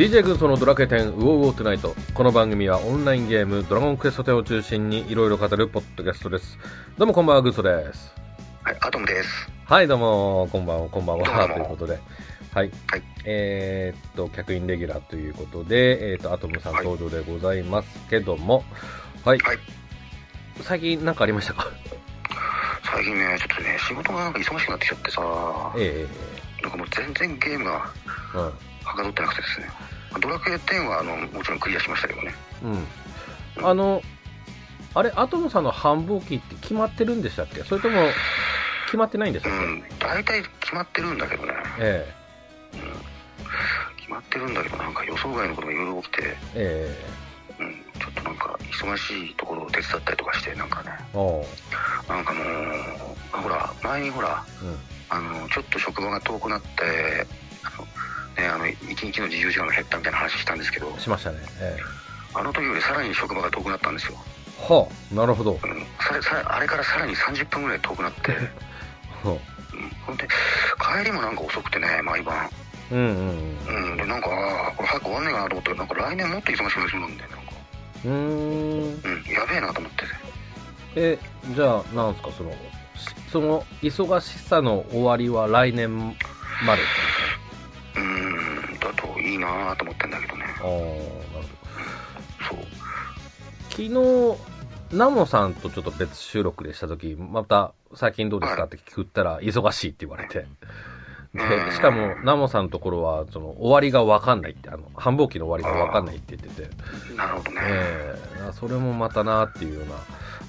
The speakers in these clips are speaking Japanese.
DJ 軍曹のドラクエ10ウォーウォートゥナイト。この番組はオンラインゲームドラゴンクエスト10を中心にいろいろ語るポッドキャストです。どうもこんばんは、軍曹です。はい、アトムです。はい、どうも、こんばんは、こんばんは、ということで。はい。はい。えーっと、客員レギュラーということで、えーっと、アトムさんはい登場でございますけども、はい。はい。最近なんかありましたか？最近ね、ちょっとね、仕事がなんか忙しくなってきちゃってさ、えなんかもう全然ゲームがえはかどってなくてですね。ドラクエ10はあのもちろんクリアしましたけどね。うん。うん。あの、あれ、アトムさんの繁忙期って決まってるんでしたっけ？それとも、決まってないんでしたっけ、うん、大体決まってるんだけどね。え決まってるんだけど、なんか予想外のことがいろいろ起きて、ええうん、ちょっとなんか忙しいところを手伝ったりとかして、なんかね。なんかもう、あほら、前にほら、うん。あの、ちょっと職場が遠くなって、あの、ね、あの、一日の自由時間が減ったみたいな話したんですけど、しましたね。ええあの時よりさらに職場が遠くなったんですよ。はあ、なるほど。うん、ささあれからさらに30分ぐらい遠くなって、はうん、ほんで、帰りもなんか遅くてね、毎晩。あうんうんうん、で、なんか、これ早く終わんねえかなと思って、なんか来年もっと忙しくなりそうなんだよ、なんか。うん。うーん。うん、やべえなと思って。え、じゃあ、なんですか、その、しその、忙しさの終わりは来年までってうん、だといいなと思ってんだけどね。ああ、なるほど。そう。昨日、ナモさんとちょっと別収録でしたとき、また、最近どうですかはいって聞ったら、忙しいって言われて。うんで、しかも、ナモさんのところは、その、終わりがわかんないって、あの、繁忙期の終わりがわかんないって言ってて、なるほどね。ええそれもまたなっていうような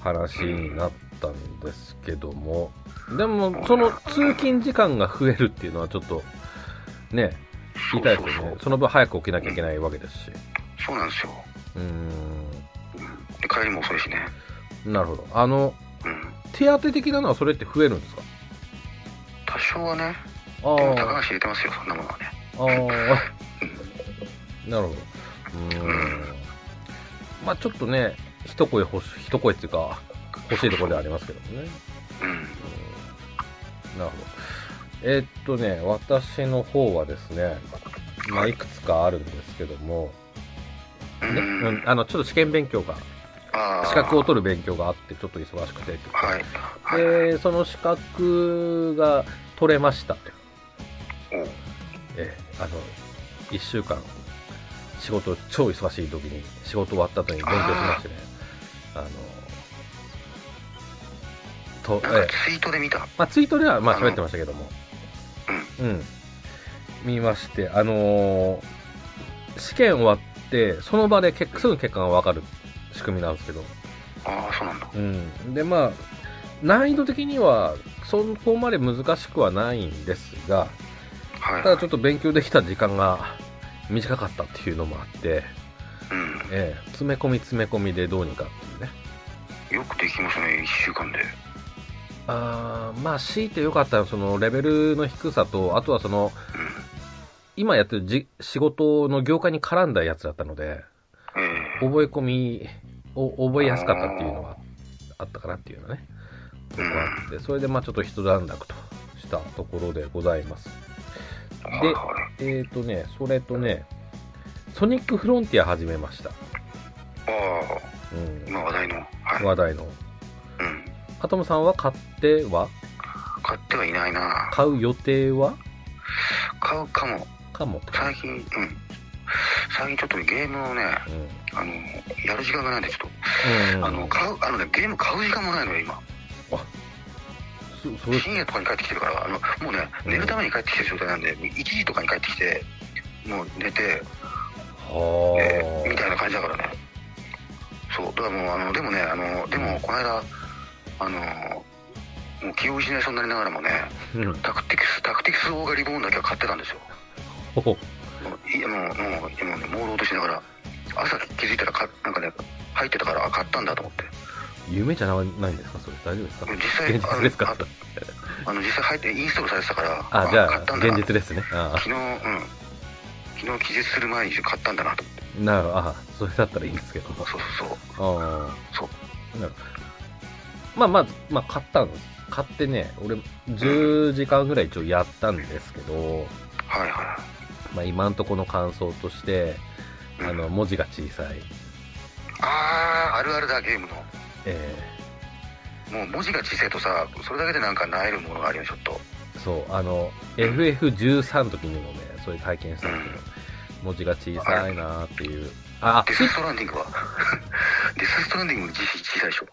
話になったんですけども、でも、その通勤時間が増えるっていうのはちょっと、ね、言いたいですよね。その分早く起きなきゃいけないわけですし。そうなんですよ。うーん、うん、で帰りも遅いしね。なるほど。あの、うん。手当的なのはそれって増えるんですか？多少はね、あでも高橋入れてますよ、そんなものはね。あ、ああ、なるほど。うーん。まあちょっとね、一声欲し、一声っていうか、欲しいところではありますけどもね。うん。うんなるほど。えーっとね、私の方はですね、まあ、いくつかあるんですけども、うん。ね、うん、あの、ちょっと試験勉強が、資格を取る勉強があって、ちょっと忙しくてはい。はい。で、その資格が取れましたと。えーあの、一週間、仕事、超忙しい時に、仕事終わった後に勉強しましてね、あの、と、えツイートで見た。まあ、ツイートではまあ喋ってましたけども、うん。うん。見まして、あのー試験終わって、その場で結すぐ結果がわかる仕組みなんですけど、ああ、そうなんだ。うん。で、まあ、難易度的には、そこまで難しくはないんですが、はい。ただちょっと勉強できた時間が短かったっていうのもあって、うん。ええ詰め込み詰め込みでどうにかっていうね。よくできましたね、一週間で。あーまあ、強いてよかったのは、そのレベルの低さと、あとはその、うん。今やってるじ仕事の業界に絡んだやつだったので、ええ覚え込みを覚えやすかったっていうのはあったかなっていうのね、ことがあって、それでまあちょっと一段落としたところでございます。はいはい。えーとね、それとね、ソニックフロンティア始めました。ああ、うん、今話題の。はい。話題の。うん。アトムさんは買っては？買ってはいないな買う予定は？買うかも。かも。最近、うん。最近ちょっとねゲームをね、うん。あの、やる時間がないんで、ちょっうん、と。あの、買う、あのね、ゲーム買う時間もないのよ、今。そそれ、深夜とかに帰ってきてるから、あの、もうね、寝るために帰ってきてる状態なんで、1時とかに帰ってきて、もう寝て、はえーみたいあ。な感じだからね。そう、だからもう、あの、でもね、あの、でも、この間、あの、もう気を失いそうになりながらもね、うん。タクティクス、タクティクスオーガリボーンだけは買ってたんですよ。ほほ。もう、いやもう、もう、今ね、朦朧としながら、朝気づいたらか、なんかね、入ってたから、あ、買ったんだと思って。夢じゃないんですかそれ。大丈夫ですか実際、ですかああの、実際入って、インストールされてたから、あ、じゃあ、買ったんだな現実ですね。あ昨日、うん。昨日気絶する前に買ったんだなと思って。あ、なるほど。あそれだったらいいんですけど。そうそうそう。あそう。あ、なるほど。まあ、まず、まあ、買ったんです。買ってね、俺、10時間ぐらい一応やったんですけど、はいはまあ、今んとこの感想として、あの、文字が小さい。あー、あるあるだ、ゲームの。えもう文字が小さいとさ、それだけでなんかなえるものがあるよ、ちょっと。ーそう、あの、FF13 の時にもね、そういう体験したんですけど、文字が小さいなーっていう。あ、デスストランディングは？デスストランディングも小小さいでしょ。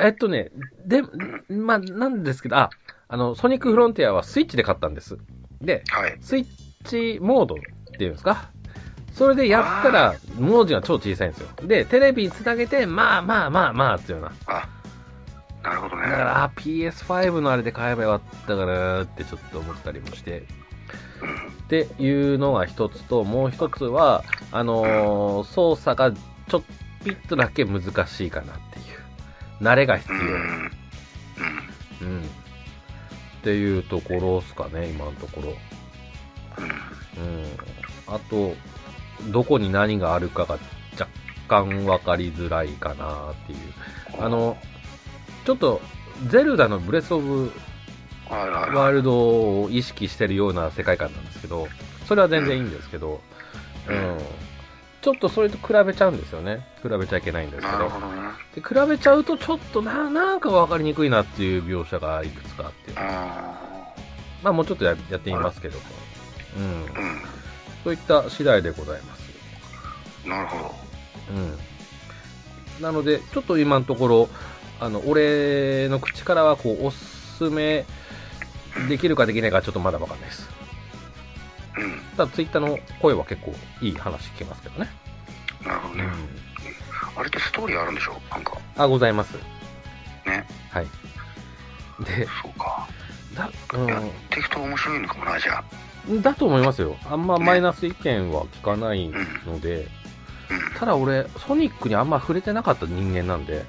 えっとね、で、まあ、なんですけど、あ、あの、ソニックフロンティアはスイッチで買ったんです。で、はい。スイッチモードっていうんですか？それでやったら、文字が超小さいんですよ。で、テレビにつなげて、まあまあまあまあっていうような。あ、なるほどね。だから、あ PS5 のあれで買えばよかったかなってちょっと思ったりもして。うん。っていうのが一つと、もう一つは、あのー操作がちょっぴっとだけ難しいかなっていう。慣れが必要。うん。うん。うん。っていうところですかね、今のところ。うん。うん。あと、どこに何があるかが若干分かりづらいかなっていう。あの、ちょっと、ゼルダのブレスオブ。ワールドを意識してるような世界観なんですけど、それは全然いいんですけど、ううんん。ちょっとそれと比べちゃうんですよね。比べちゃいけないんですけど。なるほどね。で比べちゃうと、ちょっとな、なんか分かりにくいなっていう描写がいくつかあって。あまあもうちょっとややってみますけどうん。そういった次第でございます。なるほど。うん。なので、ちょっと今のところ、あの、俺の口からは、こう、おすすめできるかできないかちょっとまだわかんないです。うん。ただ、ツイッターの声は結構いい話聞けますけどね。うなるほどね。あれってストーリーあるんでしょ？なんか。あ、ございます。ね。はい。で、そうか。だ、やっていくと面白いのかもな、じゃあ。うん、だと思いますよ。あんまマイナス意見は聞かないので、うん。ただ俺、ソニックにあんま触れてなかった人間なんで、はい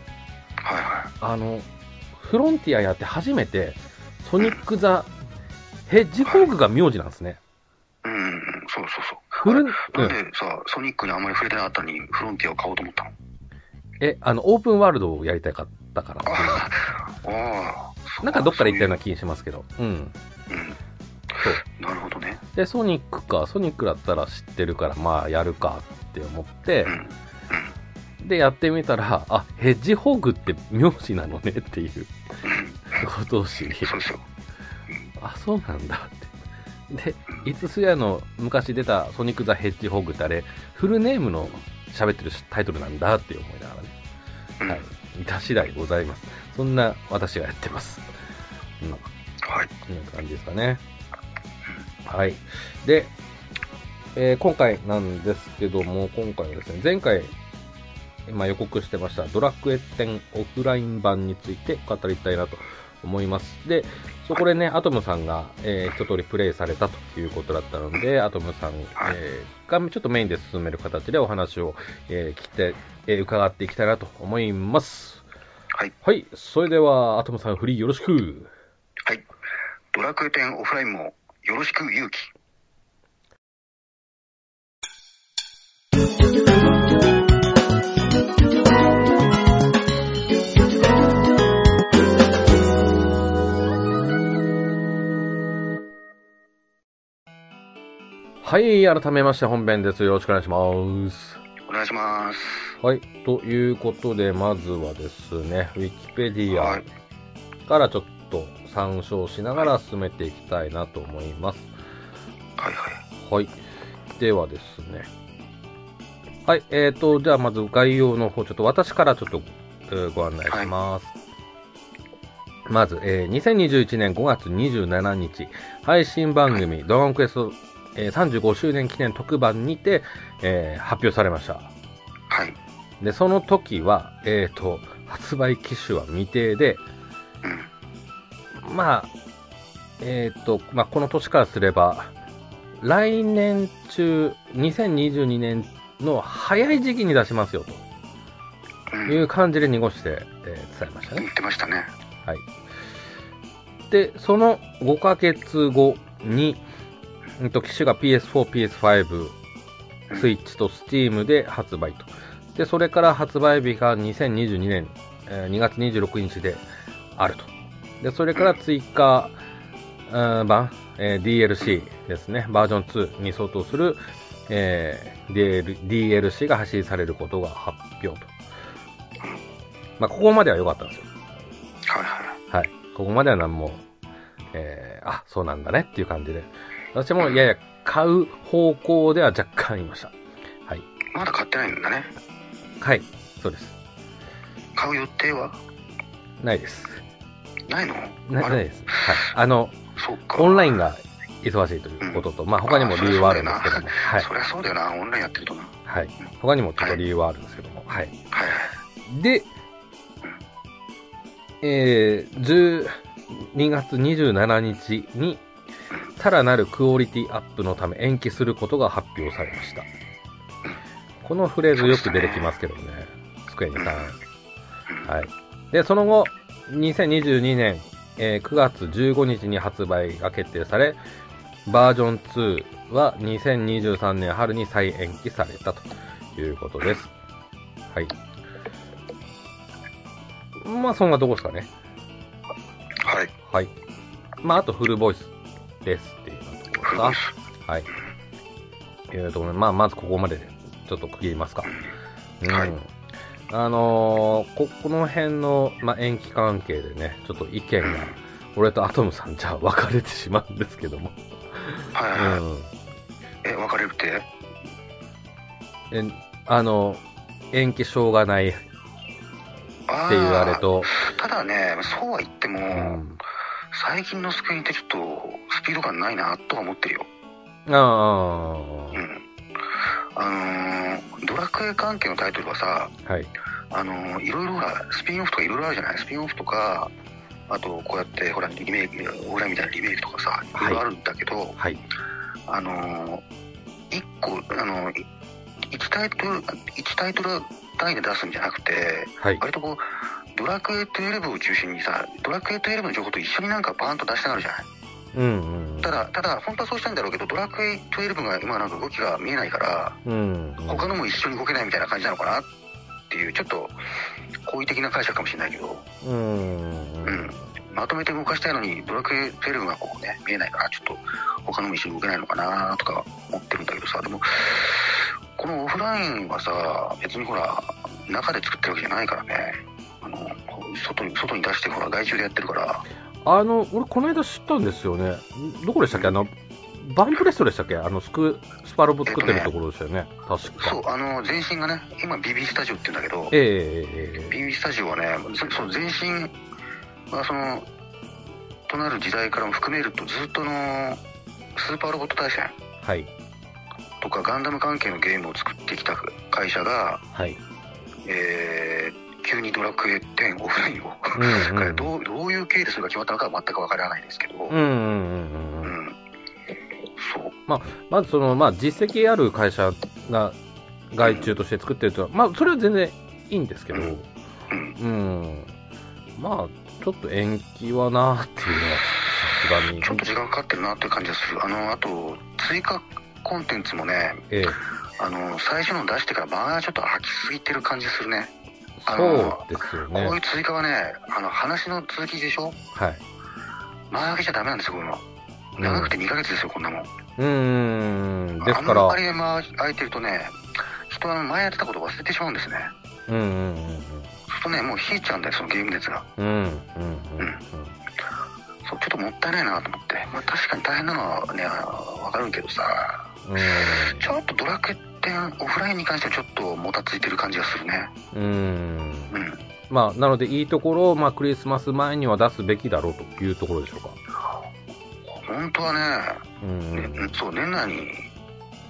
はあの、フロンティアやって初めて、ソニック・ザ・ヘッジホーグが名字なんですね。い。うんうん。そうそうそう。フル、なんでさ、ソニックにあんまり触れてなかったのに、フロンティアを買おうと思ったの？え、あの、オープンワールドをやりたかったからあああ。なんかどっかで言ったようなそ気しますけど。うん。ういううん。そう。なるほどね。で、ソニックか、ソニックだったら知ってるから、まあ、やるかって思ってう、ん。うん。で、やってみたら、あ、ヘッジホーグって名字なのねっていううん。ことを知り、そうですよ。あ、そうなんだ。で、いつすやの昔出たソニック・ザ・ヘッジホーグってあれ、フルネームの喋ってるタイトルなんだって思いながらね。うん。はい。いた次第ございます。そんな私がやってます。うん。はい。こんな感じですかね。はい。で、えー今回なんですけども、今回はですね、前回、今予告してました、ドラクエ10オフライン版について語りたいなと思います。で、そこでね、アトムさんが、えー一通りプレイされたということだったので、アトムさん、はいえーがちょっとメインで進める形でお話を、えー聞いて、えー伺っていきたいなと思います。はい。はい。それでは、アトムさん、フリーよろしく。はい。ドラクエ10オフラインもよろしく勇気。はい、改めまして本編です。よろしくお願いします。お願いします。はい、ということで、まずはですね、ウィキペディアはい。からちょっと参照しながら進めていきたいなと思います。はいはい。はい。ではですね。はい、えーと、じゃあまず概要の方、ちょっと私からちょっと、えーご案内します。まず、えー2021年5月27日、配信番組、ドラゴンクエスト、えー35周年記念特番にて、えー発表されました。はい。で、その時は、えーと、発売機種は未定で、うん。まあ、えっ、と、まあ、この年からすれば、来年中、2022年の早い時期に出しますよとうん。いう感じで濁して、えー伝えましたね。言ってましたね。はい。で、その5ヶ月後に、うんと、機種が PS4、PS5、スイッチと Steam で発売と。で、それから発売日が2022年、えー2月26日であると。で、それから追加、ー版、えー DLC ですね、バージョン2に相当する、えー DL DLC が発信されることが発表と。まあ、ここまでは良かったんですよ。はいはい。はい。ここまでは何も、えー、あ、そうなんだねっていう感じで。私もやや買う方向では若干いました。はい。まだ買ってないんだね。はい。そうです。買う予定は？ないです。ないの？ないです。はい。あの、そうか。オンラインが忙しいということと、まあ他にも理由はあるんですけども、はい。そりゃそうだよな、オンラインやってるとな。はいはい。他にもちょっと理由はあるんですけども、はい。はい。で、えー、12月27日に、さらなるクオリティアップのため延期することが発表されました。このフレーズよく出てきますけどね、スクエニさん。はい。で、その後、2022年、えー9月15日に発売が決定され、バージョン2は2023年春に再延期されたということです。はい。まあ、そんなとこですかね。はい。はい。まあ、あとフルボイスですっていうところかフルボイ。ス。はい。えーところでまあ、まずここまででちょっと区切りますか。うん。はいあのーこ、この辺の、まあ、延期関係でね、ちょっと意見が、俺とアトムさんじゃ分かれてしまうんですけども。はいはいはい。うん。え、別れるって？え、あの、延期しょうがないってあいうあれと、ただね、そうは言っても、うん。最近のスクリーンってちょっとスピード感ないなとは思ってるよ。ああ、うん。あのードラクエ関係のタイトルはさ、はい。あのーいろいろほら、スピンオフとかいろいろあるじゃない？スピンオフとか、あとこうやってほら、リメイク、オーライみたいなリメイクとかさ、いろいろあるんだけど、はい。あのー一個、あの一タイトル、一タイトル単位で出すんじゃなくて、はい。割とこう、ドラクエ12を中心にさ、ドラクエ12の情報と一緒になんかバーンと出したがるじゃない？うんうん。ただ、ただ、本当はそうしたいんだろうけど、ドラクエ12が今なんか動きが見えないから、うん。他のも一緒に動けないみたいな感じなのかな？っていう、ちょっと、好意的な解釈かもしれないけど、うん。うんまとめて動かしたいのに、ドラクエ12がこうね、見えないから、ちょっと、他のも一緒に動けないのかなとか思ってるんだけどさ、でも、このオフラインはさ、別にほら、中で作ってるわけじゃないからね、あの、外に、外に出して、ほら、外注でやってるから、あの、俺、この間知ったんですよね。んどこでしたっけ？あの、バンプレストでしたっけ？あの、スク、スパロボ作ってるところでしたよね。確そう、か。あの、前身がね、今 BB スタジオって言うんだけど、ええええええ BB スタジオはね、そその前身がその、となる時代からも含めると、ずっとの、スーパーロボット対戦はい。とかガンダム関係のゲームを作ってきた会社が、はい。えー急にドラクエ10オフラインを、うんうん。どうどういう経緯でそれが決まったのかは全くわからないですけど、うんうんうんううん。んそう、まずその、まあ、実績ある会社が外注として作ってると、まあ、それは全然いいんですけど、うんうん。まあ、ちょっと延期はなっていうのは、さすがに。ちょっと時間かかってるなっていう感じがする。あの、あと、追加コンテンツもね、ええ。あの、最初の出してから間がちょっと空きすぎてる感じするね。あそのうですよこういうね。追加はね、あの、話の続きでしょ？はい。間空けちゃダメなんですよ、こういうの。うん長くて2ヶ月ですよ、こんなもん。うーん。ですからあんま、り間空いてるとね、人は前やってたことを忘れてしまうんですね。うんうんうんそうするとね、もう冷えちゃうんだよ、そのゲーム熱が。うん。うんうんうんうん。そう、ちょっともったいないなと思って。まあ確かに大変なのはね、わかるけどさ、うんちょっとドラクエ10オフラインに関してはちょっともたついてる感じがするね。うん。うん。まあ、なので、いいところを、まあ、クリスマス前には出すべきだろうというところでしょうか。本当はね、うんねそう、年内に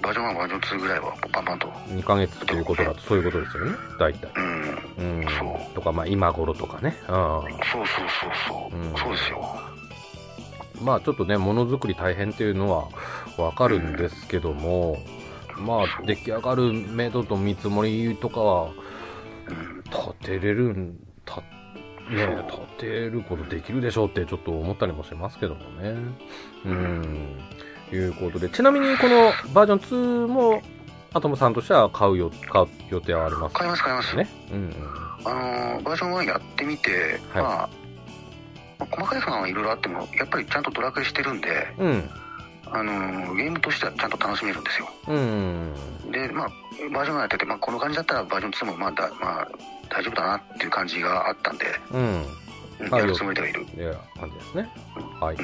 バージョン1、バージョン2ぐらいはバンバンと。2ヶ月ということだと、そういうことですよね、大体。うん。うんそう。とか、まあ、今頃とかね。うんそうそうそうそう。うんそうですよ。まあ、ちょっとね、ものづくり大変っていうのはわかるんですけども、まあ、出来上がる目処と見積もりとかは、うん。立てれるん、た、ね、立てることできるでしょうってちょっと思ったりもしますけどもね。うん。いうことで、ちなみにこのバージョン2も、アトムさんとしては買うよ、買う予定はあります買います買います。ね。うんうん。あのーバージョン1やってみて、はいまあ、まあ細かい不安はいろいろあっても、やっぱりちゃんとドラクエしてるんで、うん。あのーゲームとしてはちゃんと楽しめるんですよ。うん。で、まあ、バージョンがやってて、まあ、この感じだったらバージョン2も、まあ、だまあ、大丈夫だなっていう感じがあったんで、うん。やるつもりではいる。いや、感じですね。はい。う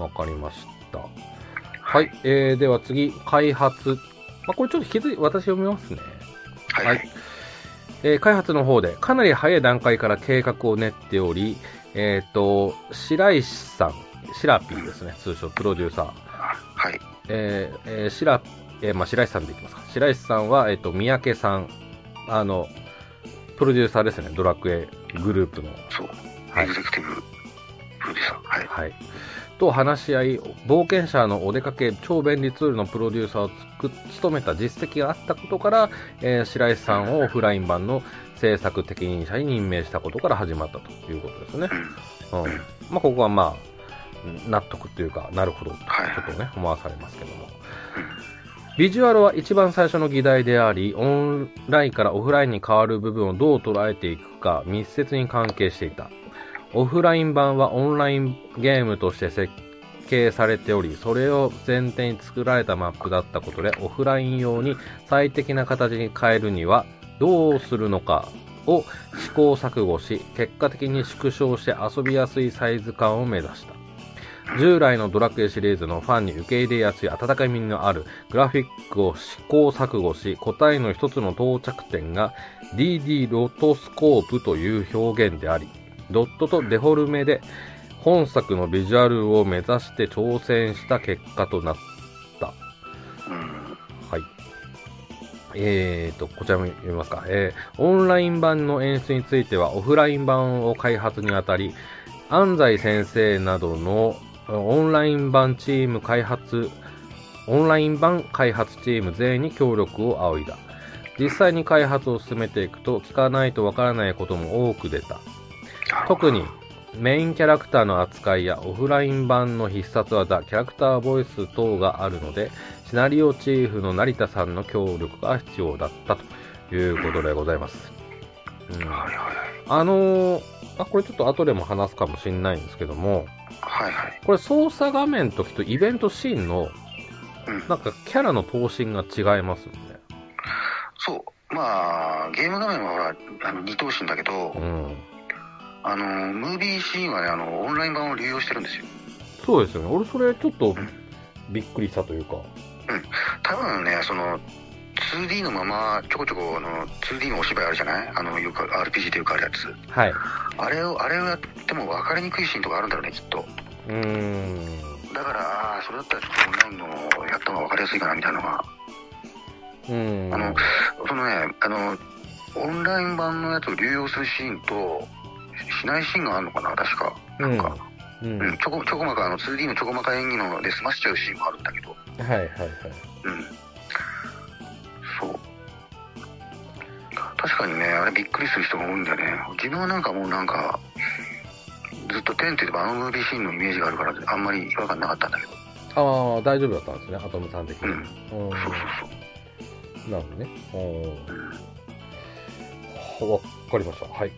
ん。わかりました。はい。えー、では次、開発。まあ、これちょっと引き継い、私読みますね。はい、ははいい。えー開発の方でかなり早い段階から計画を練っており、えっ、と、白石さん、シラピーですね、通称プロデューサー。はい。えーえー白えーまあ、白石さんでいきますか。白石さんは、えっ、と、三宅さん、あの、プロデューサーですね、ドラクエグループの。そう。はいエグゼクティブプロデューサー。はい。はい。と話し合い、冒険者のお出かけ超便利ツールのプロデューサーをつく務めた実績があったことから、えー白石さんをオフライン版の制作適任者に任命したことから始まったということですね。うん。うん。まあ、ここはまあ、納得というか、なるほど、ちょはいっとね、思わされますけども。うんビジュアルは一番最初の議題であり、オンラインからオフラインに変わる部分をどう捉えていくか密接に関係していた。オフライン版はオンラインゲームとして設計されており、それを前提に作られたマップだったことで、オフライン用に最適な形に変えるにはどうするのかを試行錯誤し、結果的に縮小して遊びやすいサイズ感を目指した。従来のドラクエシリーズのファンに受け入れやすい温かみのあるグラフィックを試行錯誤し、答えの一つの到着点が DD ロトスコープという表現であり、ドットとデフォルメで本作のビジュアルを目指して挑戦した結果となった。うん。はい。えーと、こちらも読みますか。えー、オンライン版の演出については、オフライン版を開発にあたり、安西先生などのオンライン版チーム開発、オンライン版開発チーム全員に協力を仰いだ。実際に開発を進めていくと、聞かないとわからないことも多く出た。特にメインキャラクターの扱いやオフライン版の必殺技、キャラクターボイス等があるので、シナリオチーフの成田さんの協力が必要だったということでございます。うん、あのーあ、これちょっと後でも話すかもしれないんですけども、はい。はいはい。これ操作画面の時とイベントシーンのうん。なんかキャラの頭身が違いますよね。そう。まあ、ゲーム画面はほら、あの二等身だけど、うん。あの、ムービーシーンはね、あの、オンライン版を利用してるんですよ。そうですよね。俺それちょっとびっくりしたというか。多分ね、その、2D のまま、ちょこちょこ、あの、2D のお芝居あるじゃない？あの、よく RPG でよくあるやつ。はい。あれを、あれをやっても分かりにくいシーンとかあるんだろうね、きっと。うーん。だから、あーそれだったらちょっとオンラインのやった方が分かりやすいかな、みたいなのが。うん。あの、そのね、あの、オンライン版のやつを流用するシーンと、しないシーンがあるのかな、確か。なんか、うん。うん、ちょこ、ちょこまか、あの、2D のちょこまか演技ので済ましちゃうシーンもあるんだけど、はいはいはい。うん。そう。確かにね、あれびっくりする人が多いんだよね。自分はなんかもうなんか、ずっとテンって言えばあのムービーシーンのイメージがあるから、あんまり違和感なかったんだけど。ああ、大丈夫だったんですね、アトムさん的に。う。うんん。そうそうそう。なるほどね。うん。うん。わかりました。はい。はい。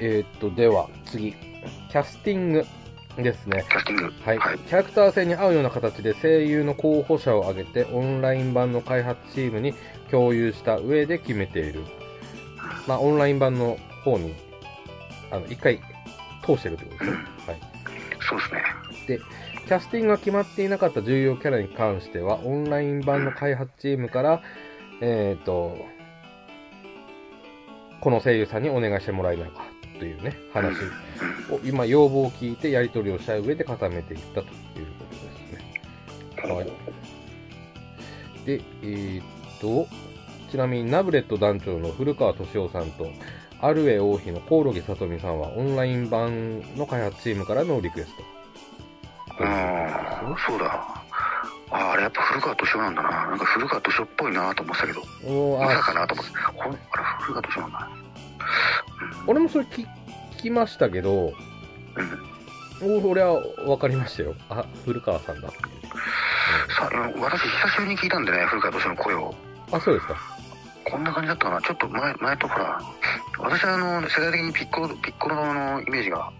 えー、っと、では、次。キャスティングですね。はい、はい。キャラクター性に合うような形で声優の候補者を挙げてオンライン版の開発チームに共有した上で決めている。まあ、オンライン版の方に、あの、一回通してるってことですね。はい。そうですね。で、キャスティングが決まっていなかった重要キャラに関しては、オンライン版の開発チームから、えっ、と、この声優さんにお願いしてもらえないかというね、話うん。を、今、要望を聞いてやり取りをした上で固めていったということですね。はい。で、えーっと、ちなみにナブレット団長の古川敏夫さんと、アルエ王妃のコオロギさとみさんはオンライン版の開発チームからのリクエスト。ああ、そうだ。ああ、あれやっぱ古川敏夫なんだな。なんか古川敏夫っぽいなと思ってたけど、おーまさあかなと思って。ほんあれ古川敏夫なんだ。うん。俺もそれ聞きましたけど、うん。お俺は分かりましたよ。あ、古川さんだっていう。さあ、私久しぶりに聞いたんでね、古川敏夫の声を。うんあ、そうですか。こんな感じだったかな。ちょっと前、前とほら、私はあの、世代的にピッコロ、ピッコロのイメージが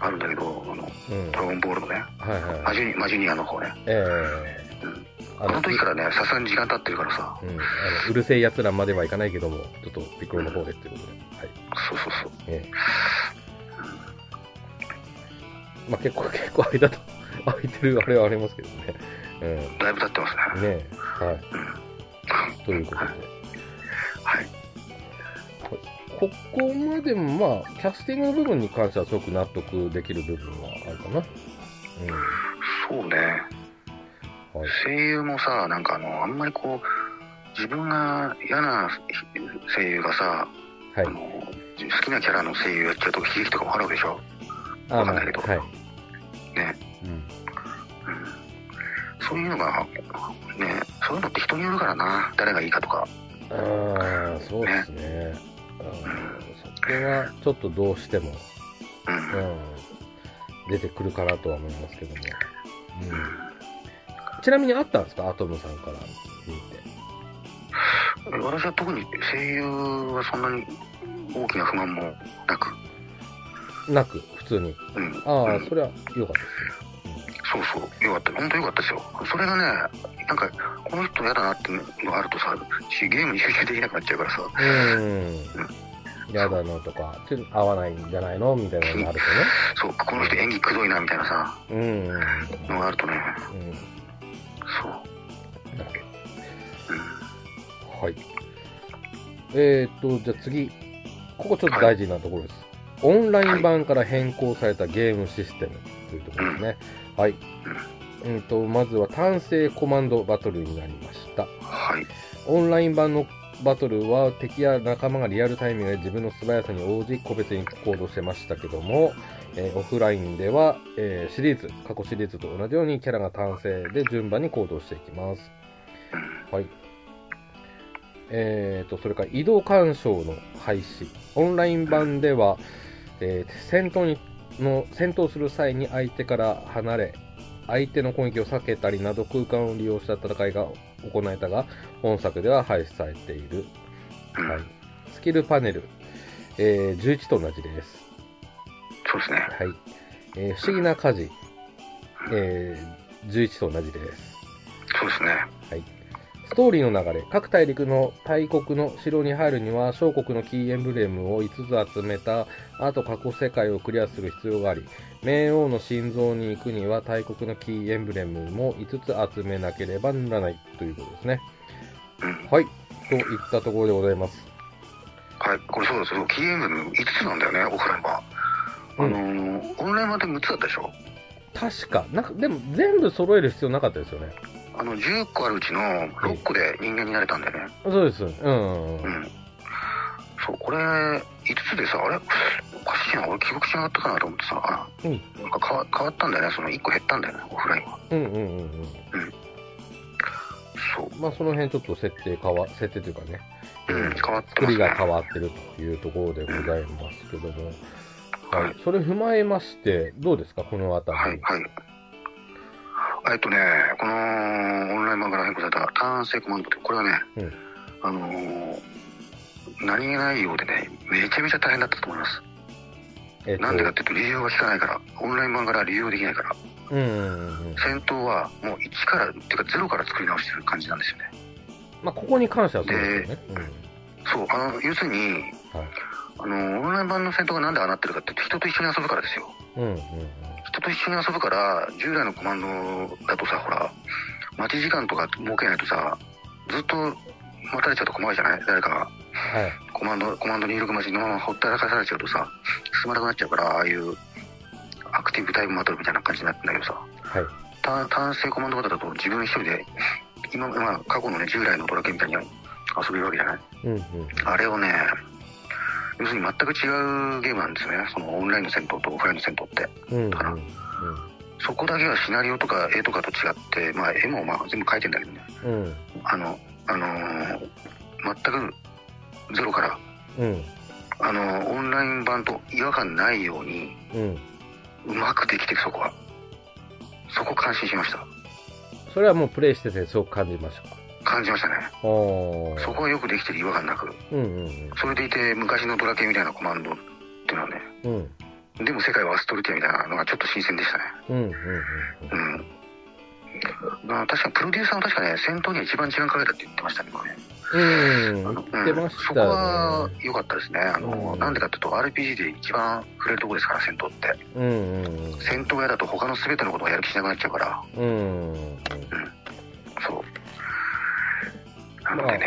あるんだけど、あの、うん。ドラゴンボールのね、はいはい。マジュニマジュニアの方ね。えうん。えあの時からね、さすがに時間経ってるからさ、うん、あのうるせえ奴らまではいかないけども、ちょっとピッコロの方でっていうことで。はい。そうそうそう。ええまあ結構、結構間と、空いてるあれはありますけどね。うん。だいぶ経ってますね。ねえ、はい。うん。ということで。はい。ここまでもまあ、キャスティングの部分に関してはすごく納得できる部分はあるかな。そうね。うん。はい。声優もさ、なんかあの、あんまりこう、自分が嫌な声優がさ、はいあ。の好きなキャラの声優やっちゃうと悲劇とかもあるわけでしょ？あわかんないけどはい。ね。うん。うん。そういうのが、ね、そういうのって人によるからな。誰がいいかとか。ああ、そうですね。うんそこはちょっとどうしても、うん。ううん。ん、出てくるかなとは思いますけども。うん、ちなみにあったんですか？アトムさんから見て。私は特に声優はそんなに大きな不満もなく。なく、普通に。うん。ああ、うんそれは良かったですそうそう。よかった。本当よかったですよ。それがね、なんか、この人嫌だなっていうのがあるとさ、しゲームに集中できなくなっちゃうからさ。ね。うん。やだのとか、ちょっと合わないんじゃないの？みたいなのがある そう、この人演技くどいなみたいなさ、とね。うん。うん。のがあるとね、うん。そう。ほどはい。えーっと、じゃあ次。ここちょっと大事なところです。オンライン版から変更されたゲームシステムというところですね。はい。うんと、まずは単性コマンドバトルになりました。はい。オンライン版のバトルは敵や仲間がリアルタイミングで自分の素早さに応じ個別に行動してましたけども、えーオフラインでは、えーシリーズ、過去シリーズと同じようにキャラが単性で順番に行動していきます。はい。えーと、それから移動干渉の廃止。オンライン版では、えー戦闘にの、戦闘する際に相手から離れ、相手の攻撃を避けたりなど空間を利用した戦いが行えたが、本作では廃止されている。はい。スキルパネル、えー11と同じです。そうですね。はい。えー不思議な火事、えー11と同じです。そうですね。はい。ストーリーの流れ、各大陸の大国の城に入るには、小国のキーエンブレムを5つ集めた後過去世界をクリアする必要があり、冥王の心臓に行くには大国のキーエンブレムも5つ集めなければならないということですね。うん。はい。といったところでございます。はい。これそうですよ。キーエンブレム5つなんだよね、オフライン版。あのー、オンライン版で6つだったでしょ？確か、なんか、でも全部揃える必要なかったですよね。あの、10個あるうちの6個で人間になれたんだよね。そうです。うんうんうん。うん。そう、これ、5つでさ、あれ？おかしいな、俺記憶違ったかなと思ってさ、あうんなんか変わ変わったんだよね、その1個減ったんだよね、オフラインは。うんうんうんうん。そう。まあその辺ちょっと設定変わ、設定というかね、うん、変わって作ますね。りが変わってるというところでございますけども、はいはい、それ踏まえまして、どうですか、このあたり。はい、はい。えっとね、このオンライン版から変更された単性コマンドって、これはね、うんあのー何気ないようでね、めちゃめちゃ大変だったと思います。えっとなんでかっていうと、理由が効かないから、オンライン版から利用できないから、うんうんうん。戦闘はもう1から、っていうか0から作り直してる感じなんですよね。まあ、ここに関してはそうですよね。そう、あの、要するに、うん。はい。あの、オンライン版の戦闘がなんでああなってるかって人と一緒に遊ぶからですよ。うんうん人と一緒に遊ぶから、従来のコマンドだとさ、ほら、待ち時間とか設けないとさ、ずっと待たれちゃうと困るじゃない？誰かが。はい。コマンド、コマンド入力待ちのままほったらかされちゃうとさ、進まなくなっちゃうから、ああいうアクティブタイムバトルみたいな感じになってんだけどさ、はい。単単性コマンド型だと自分一人で、今、まあ、過去のね、従来のドラケンみたいに遊べるわけじゃない？うんうん。あれをね、要するに全く違うゲームなんですよね。そのオンラインの戦闘とオフラインの戦闘って。うんうんだからそこだけはシナリオとか絵とかと違って、まあ絵もまあ全部描いてんだけどね。うん。うん。あの、あのー全くゼロから、うん。あのーオンライン版と違和感ないように、うん。うまくできてるそこは。そこ感心しました。それはもうプレイしててすごく感じましたか感じましたね。そこはよくできてる違和感なく。うんうんそれでいて、昔のドラケンみたいなコマンドっていうのはね、うん。うん。でも世界はアストルティアみたいなのがちょっと新鮮でしたね。うんうんうんうん。まあ、確かにプロデューサーも確かね、戦闘には一番時間かけたって言ってましたけどね。うん。言ってましそこはたね。良かったですね。あの、うんなんでかっていうと、RPG で一番触れるところですから、戦闘って。うんうん戦闘が嫌だと他の全てのことがやる気しなくなっちゃうから、うん。うん。そう。なのでね、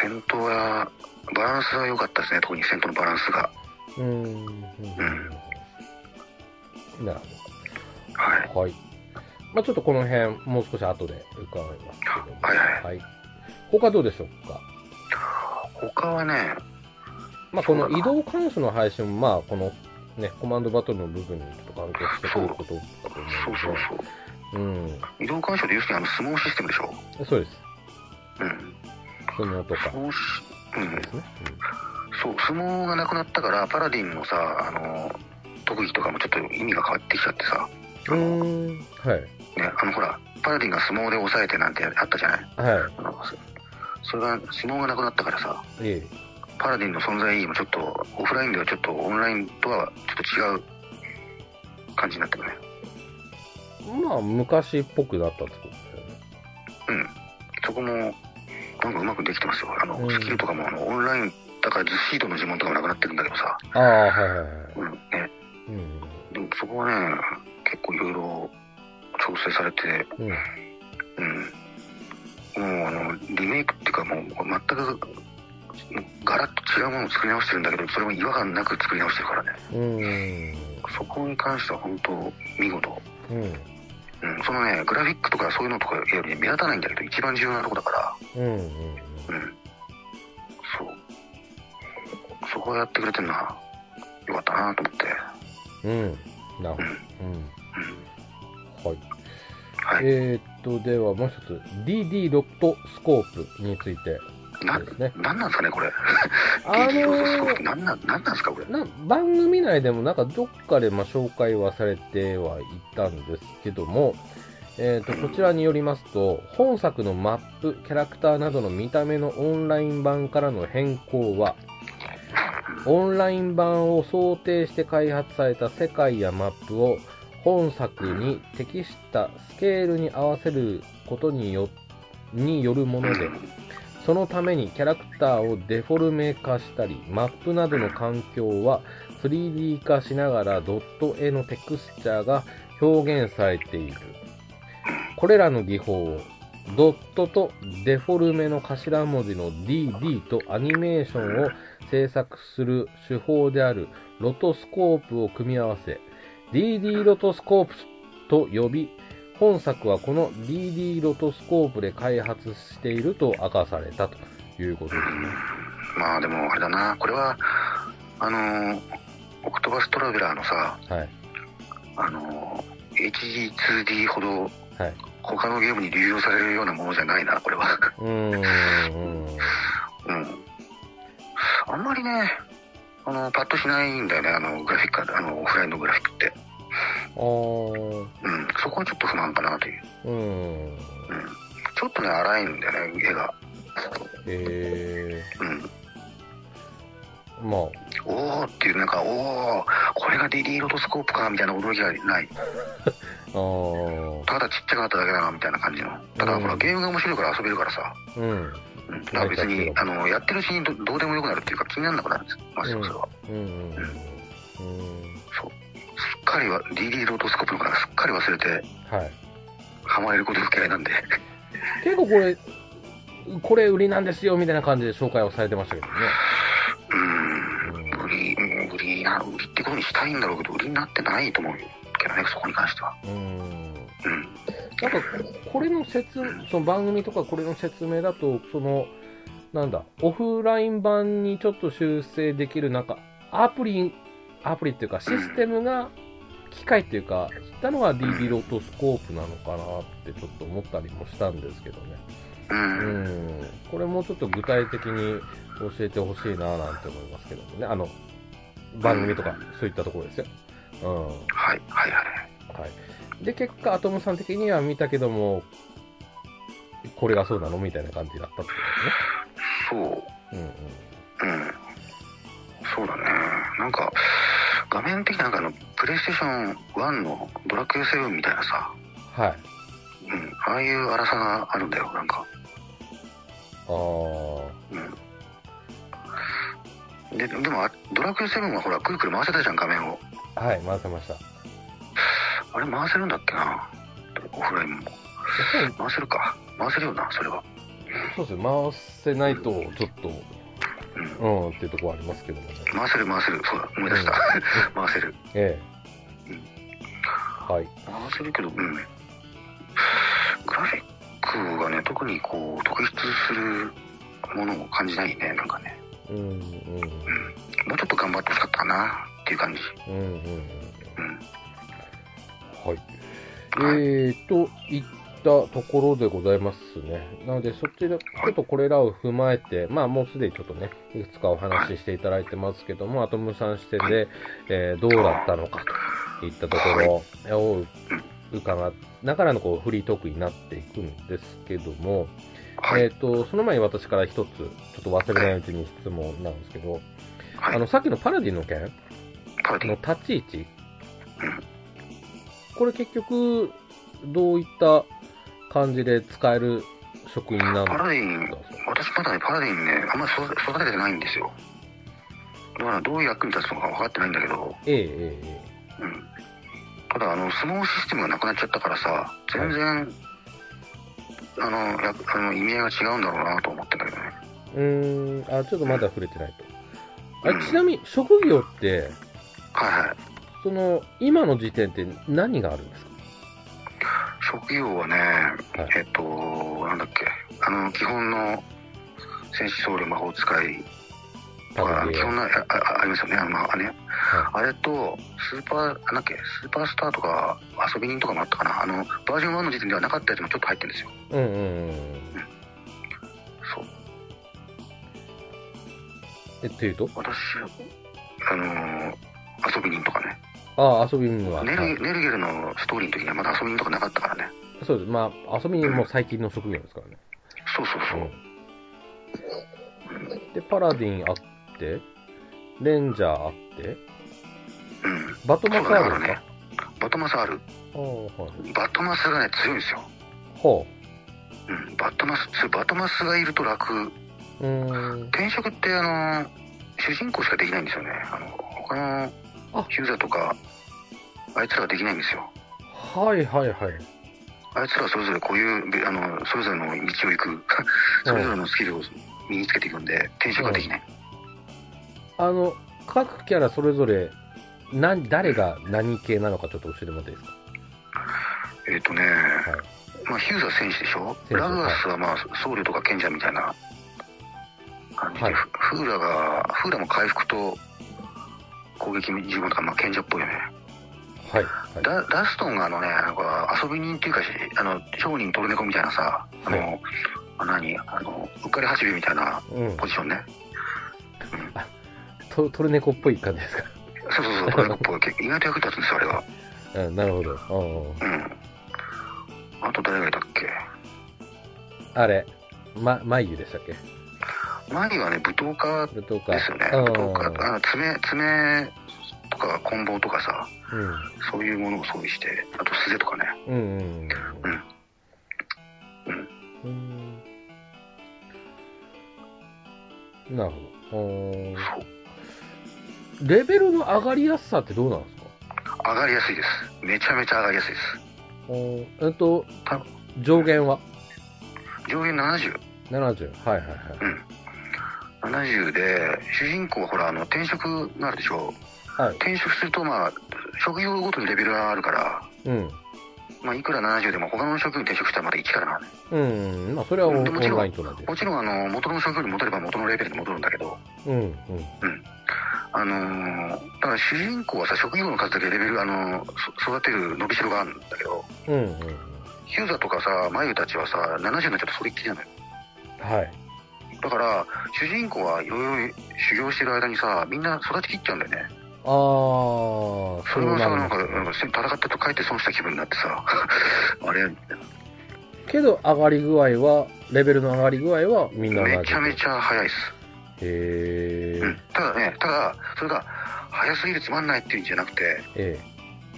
戦闘は、バランスは良かったですね、特に戦闘のバランスが。うん。うん。なるはい。ほど。はい。まあちょっとこの辺、もう少し後で伺いますけども。はいはいはい。他どうでしょうか？他はね、まあこの移動関数の配信も、まあこのね、コマンドバトルの部分にちょっと関係してくることだと思そうそううそう。ので、移動干渉で要するにあの相撲システムでしょ？うん。そうです。うん。そのとか相撲し、うんで。すね。そう、相撲がなくなったから、パラディンのさ、あの、特技とかもちょっと意味が変わってきちゃってさ、うーん。はい。ね、あのほら、パラディンが相撲で抑えてなんてあったじゃない？はあのそそれが、相撲がなくなったからさ、い。えパラディンの存在意義もちょっと、オフラインではちょっとオンラインとはちょっと違う感じになってるね。え。まあ昔っぽくなったってことですよね。うん。そこも、なんかうまくできてますよ。あの、うんスキルとかもあのオンライン、だからズシードの呪文とかもなくなってるんだけどさ、ああ、はいはいはい。うん、ね。うん。でもそこはね、結構いろいろ調整されて、うん。うん。もうあの、リメイクっていうかもう全く、ガラッと違うものを作り直してるんだけど、それも違和感なく作り直してるからね。うん。そこに関しては本当見事。うん。うん、そのね、グラフィックとかそういうのとかより目立たないんだけど、一番重要なとこだから、うん。うん。うん。そう。そこをやってくれてるのは、よかったなと思って。うん。なるほど。うん。うん。はい。はい。えー、っと、ではもう一つ、DD ロットスコープについてなですね。なんなんですかね、これ。あロー なんなん、なんなんですか、これ。な番組内でもなんかどっかでまあ紹介はされてはいたんですけども、えー、とこちらによりますと、本作のマップ、キャラクターなどの見た目のオンライン版からの変更は、オンライン版を想定して開発された世界やマップを本作に適したスケールに合わせることによによるもので、そのためにキャラクターをデフォルメ化したり、マップなどの環境は 3D 化しながらドット絵のテクスチャーが表現されている。これらの技法をドットとデフォルメの頭文字の DD とアニメーションを制作する手法であるロトスコープを組み合わせ、DD ロトスコープと呼び、本作はこの DD ロトスコープで開発していると明かされたということですね。まあでもあれだな、これは、あのーオクトバストラベラーのさ、はい。あのー HG2D ほどはい。他のゲームに流用されるようなものじゃないな、これは。うーん。うんうん。あんまりね、あの、パッとしないんだよね、あの、グラフィック、あの、オフラインのグラフィックって。あー。うん。そこはちょっと不満かなという。うん。うん。ちょっとね、荒いんだよね、絵が。えうん。ー。まあ、おーっていう、なんか、おー、これが DD ロトスコープか、みたいな驚きがない。あー。ただちっちゃくなっただけだな、みたいな感じの。ただ、うんほら、ゲームが面白いから遊べるからさ。うん。うん。だから別に、あの、やってるうちにどどうでもよくなるっていうか、気にならなくなるんですますよ、それは。うん。うん。うん。すっかりは、DD ロトスコープのからすっかり忘れて、はい。ハマれることが嫌いなんで。結構これ、これ売りなんですよみたいな感じで紹介をされてましたけどね。うーん。売り、うん売りな、売りってことにしたいんだろうけど、売りになってないと思うけどね、そこに関しては。うん。うん。なんか、これの説、その番組とかこれの説明だと、その、なんだ、オフライン版にちょっと修正できる、なんか、アプリ、アプリっていうか、システムが、機械っていうか、したのが DD ロトスコープなのかなってちょっと思ったりもしたんですけどね。う。うんん。これもうちょっと具体的に教えてほしいななんて思いますけどもね。あの、番組とか、そういったところですよ。うん。はい、はい、はい。はい。で、結果、アトムさん的には見たけども、これがそうなの？みたいな感じだったってこそう。とですね。うん。そうだね。なんか、画面的になんかあの、プレイステーション1のドラクエ7みたいなさ。はい。うん、ああいう荒さがあるんだよ、なんか。あー。うん。で、でも、あドラクエ7はほら、くるくる回せたじゃん、画面を。はい、回せました。あれ回せるんだっけな？オフラインも。回せるか。回せるよな、それは。そうですね、回せないと、ちょっと、うん。うん、っていうところありますけどもね。回せる、回せる。そうだ、思い出した。回せる。ええ。はい。回せるけど、うん。グラフィックがね、特にこう、特筆するものを感じないね、なんかね。うん、うん、うん。もうちょっと頑張ってほしかったな、っていう感じ。うん、うん、うん。うん。はい。えーと、ところでございますね。なので、そっちで、ちょっとこれらを踏まえて、まあ、もうすでにちょっとね、いくつかお話ししていただいてますけども、アトムさん視点で、えーどうだったのかといったところを伺いながらのこうフリートークになっていくんですけども、はい。えーと、その前に私から一つ、ちょっと忘れないうちに質問なんですけど、はい。あの、さっきのパラディの件の立ち位置、うんこれ結局、どういった感じで使える職員なんパだラディン、私まだね、パラディンね、あんまり育育ててないんですよ。だからどういう役に立つのか分かってないんだけど、えええええうん。ただ、あの、相撲システムがなくなっちゃったからさ、全然、あの、やあの意味合いが違うんだろうなと思ってんだけどね。えうーん、あ、ちょっとまだ触れてないと。あうんちなみに、職業って、はいはい。その、今の時点って何があるんですか？職業はね、えっと、なんだっけ、あの、基本の戦士僧侶魔法使いとか、基本のああありますよね、あの、まあね。はあれと、スーパー、なんだっけ、スーパースターとか、遊び人とかもあったかな。あの、バージョン1の時点ではなかったやつもちょっと入ってるんですよ。い。うんうんうん。そう。え、っていうと？私、あのー遊び人とかね。ああ、遊び人は。ネはいルネルゲルのストーリーの時にはまだ遊び人とかなかったからね。そうです。まあ、遊び人も最近の職業ですからね。そうそうそう。うん。で、パラディンあって、レンジャーあって、うん。バトマスあるんですか？ねバトマスある。ああ、はい。バトマスがね、強いんですよ。ほうん。バトマス、バトマスがいると楽。う。ん。転職って、あのー主人公しかできないんですよね。あの、他のあヒューザーとか、あいつらはできないんですよ。はいはいはい。あいつらはそれぞれこういう、べあの、それぞれの道を行く、それぞれのスキルを身につけていくんで、転職ができない。あの、各キャラそれぞれ、何、誰が何系なのかちょっと教えてもらっていいですか？えっ、とね、まあ、ヒューザー戦士でしょ？士ラグアスはまあ、僧侶とか賢者みたいな感じで、はい。フフーラが、フーラも回復と攻撃十分とか、まあ、賢者っぽいよね。はい。はい。ダダストンがあのね、なんか遊び人っていうかし、あの、商人トルネコみたいなさ、あの、はあ何？あの、うっかり八兵衛みたいなうんポ。ジションね。トトルネコっぽい感じですか？そうそうそう、トルネコっぽい。意外と役に立つんですよ、あれが。うん、なるほど。うんうん。あと誰がいたっけ？あれ、ま、眉でしたっけ？前にはね、舞踏家。ですよね。うん舞踏家、あの爪、爪とか棍棒とかさ、うん。そういうものを装備して、あと素手とかね。うんうんうん。うん。うん。なるほど。うんそう。レベルの上がりやすさってどうなんですか？上がりやすいです。めちゃめちゃ上がりやすいです。うんえっとた、上限は？上限70。70。はいはいはい。うん。70で、主人公はほら、あの、転職があるでしょ？はい。転職すると、まあ、職業ごとにレベルがあるから、うん。まあ、いくら70でも他の職業に転職したらまた1からな。うん。まあ、それはオンオンでもちろんラインと同じです。もちろん、あの、元の職業に戻れば元のレベルに戻るんだけど、うん。うん。あのーだから主人公はさ、職業の数だけレベル、あのそ育てる伸びしろがあるんだけど、うん。うん。ヒューザとかさ、マユたちはさ、70になっちゃうとそれっきりなのよ。はい。だから、主人公はいろいろ修行してる間にさ、みんな育ちきっちゃうんだよね。あー、そそれがさ、なんか、戦ってると帰って損した気分になってさ、あれ。けど、上がり具合は、レベルの上がり具合はみんな。めちゃめちゃ早いです。へーうん。ただね、ただ、それが、早すぎるつまんないっていうんじゃなくて、え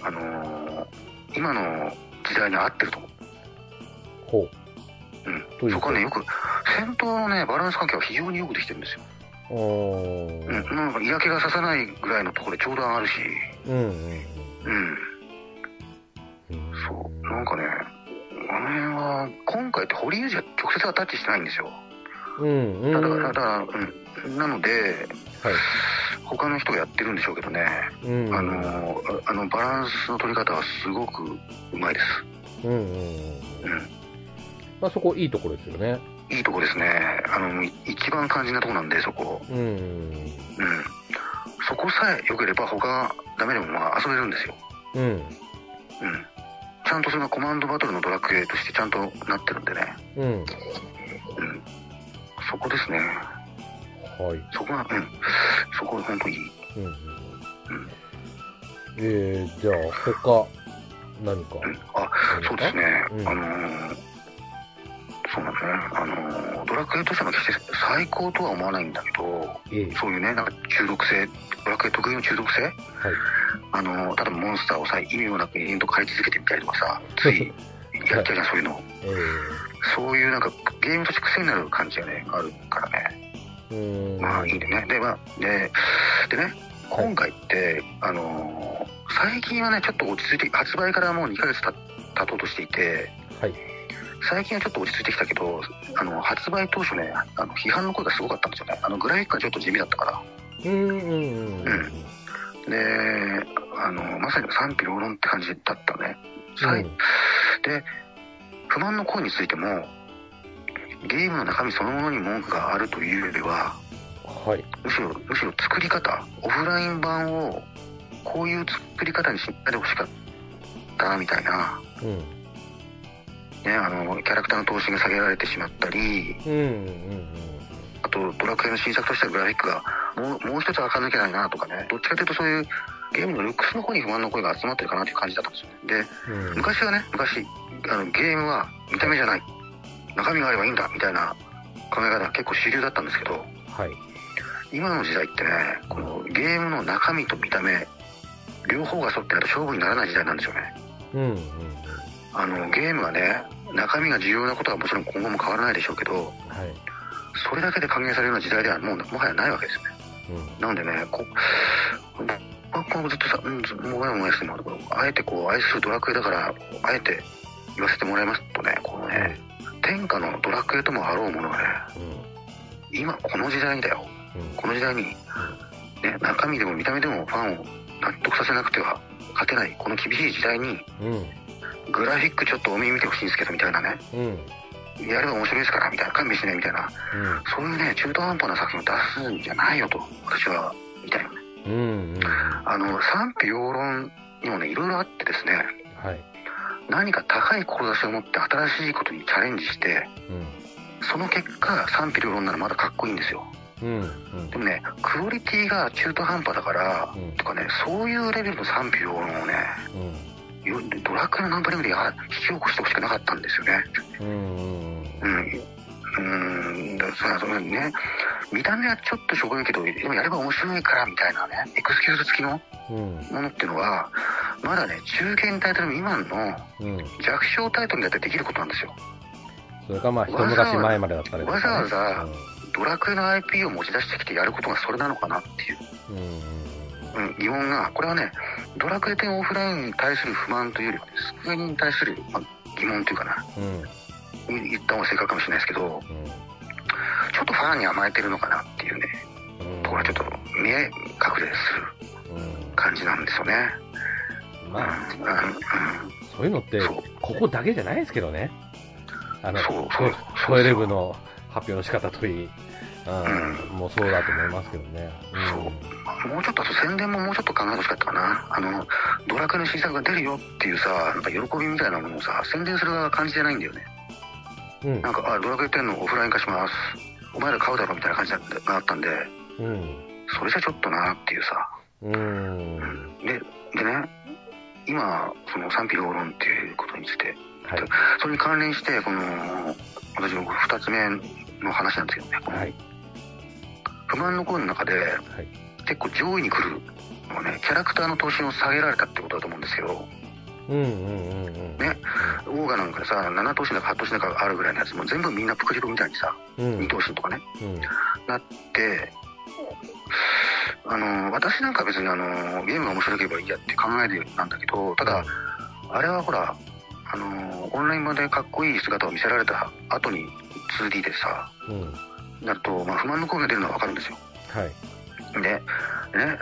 あのー今の時代に合ってると思う。ー、ほう。うん。そこはね、よく、戦闘のね、バランス関係は非常によくできてるんですよ。あーうん。なんか嫌気がささないぐらいのところでちょうど上がるし、うんうんうん。うん。そう。なんかね、あの辺は、今回って堀江じゃ直接はタッチしてないんですよ。うんうん。ただ、はい。ただ、うん。なので、他の人がやってるんでしょうけどね、うん。あの、ああの、バランスの取り方はすごくうまいです。うんうんうん。うん。まあそこいいところですよね。いいとこですね。あの、い一番肝心なとこなんで、そこ。うん。うん。そこさえ良ければ他がダメでもまあ遊べるんですよ。うん。うん。ちゃんとそれがコマンドバトルのドラクエとしてちゃんとなってるんでね。うん。うん。そこですね。はい。そこが、うん。そこが本当にいい。うんうんうん。えー、じゃあ、他、何か？うん。あ、そうですね。うんあのーそうなんですね。あのードラクエとしても決して最高とは思わないんだけど、ええそういうね、なんか中毒性、ドラクエ特有の中毒性？はい。あのー例えばモンスターをさ、意味もなく延々と狩り続けてみたりとかさ、つい やっちゃうじゃん、そういうの。えそういうなんかゲームとして癖になる感じがね、あるからね。まあいいんでね。で、まあ、で、でね、今回って、あのー最近はね、ちょっと落ち着いて、発売からもう2ヶ月た経とうとしていて、はい。最近はちょっと落ち着いてきたけど、あの、発売当初ね、あの、批判の声がすごかったんですよね。あの、グラフィックがちょっと地味だったから。うんうんうん。で、あの、まさに賛否両論って感じだったね。さいで、不満の声についても、ゲームの中身そのものに文句があるというよりは、はい。むしろ、むしろ作り方、オフライン版を、こういう作り方にしないでほしかったな、みたいな。うん。ね、あの、キャラクターの投資が下げられてしまったり、うんうんうん。あと、ドラクエの新作としてはグラフィックが、もう、もう一つ垢抜けないなとかね、どっちかというとそういう、ゲームのルックスの方に不満の声が集まってるかなという感じだったんですよね。で、うん。昔はね、昔、あの、ゲームは見た目じゃない、中身があればいいんだ、みたいな考え方が結構主流だったんですけど、はい。今の時代ってね、このゲームの中身と見た目、両方が沿ってないと勝負にならない時代なんですよね。うんうんあの、ゲームはね、中身が重要なことはもちろん今後も変わらないでしょうけど、うん。はい。それだけで歓迎されるような時代ではもう、もはやないわけですよね。うん。なのでね、こ僕はずっとさ、もやもやしてもあえてこう、愛するドラクエだから、あえて言わせてもらいますとね、このね、天下のドラクエともあろうものがね、うん。今この時代だよ。うん。この時代に、ね、中身でも見た目でもファンを納得させなくては勝てない、この厳しい時代に、うん。グラフィックちょっと多めに見てほしいんですけど、みたいなね、うん。やれば面白いですから、みたいな、勘弁してね、みたいな、うん。そういうね、中途半端な作品を出すんじゃないよと、私は言いたいよね。うん。うん。あの、賛否両論にもね、いろいろあってですね、はい。何か高い志を持って新しいことにチャレンジして、うん。その結果、賛否両論ならまだかっこいいんですよ。うん。うんで。もね、クオリティが中途半端だから、うんとかね、そういうレベルの賛否両論をね、ドラクエのナンバリングでや引き起こしてほしくなかったんですよね。うん。うん。うん、だからそのね、見た目はちょっとしょぼいけど、でもやれば面白いからみたいなね、エクスキューズ付きの。ものっていうのは、まだね、中堅タイトル未満の。弱小タイトルにだってできることなん。ですよ。それがまあ、一昔前までだったり、ね。わざわざドラクエの IP を持ち出してきてやることがそれなのかなっていう、うん。うん。うん、疑問が、これはね、ドラクエ10オフラインに対する不満というよりはね、スクエニに対する、まあ、疑問というかな、うん。言った方が正確かもしれないですけど、ちょっとファンに甘えてるのかなっていうね、うん。ところはちょっと見え隠れするうん。感じなんですよね。まあ、うんうんそういうのってそう、ここだけじゃないですけどね。あの、そうそうトイレ部の発表の仕方といい、ううん、もうそうだと思いますけどね。そうもうちょっと宣伝ももうちょっと考えてほしかったかな。あの、ドラクエの新作が出るよっていうさ、なんか喜びみたいなものをさ、宣伝する側が感じじゃないんだよね。うん。うんなんか、あ、ドラクエ10の？オフライン化します。お前ら買うだろみたいな感じがあったんで、うん。それじゃちょっとなっていうさ。うん。で、でね、今、その賛否両論っていうことについてはい。それに関連して、この、私の二つ目の話なんですけどね、はい。不満の声の中で、はい。結構上位に来るのはね、キャラクターの頭身を下げられたってことだと思うんですよ。うんうんうんうん。ねオーガなんかさ、7頭身だか8頭身だかあるぐらいのやつも全部みんなプクリポみたいにさ、うん。2頭身とかね、うん。なって、あの、私なんか別にあの、ゲームが面白ければいいやって考えでなんだけど、ただ、あれはほら、あの、オンライン版でかっこいい姿を見せられた後に 2D でさ、うん。なると、まあ、不満の声が出るのはわかるんですよ。はい。で、ね、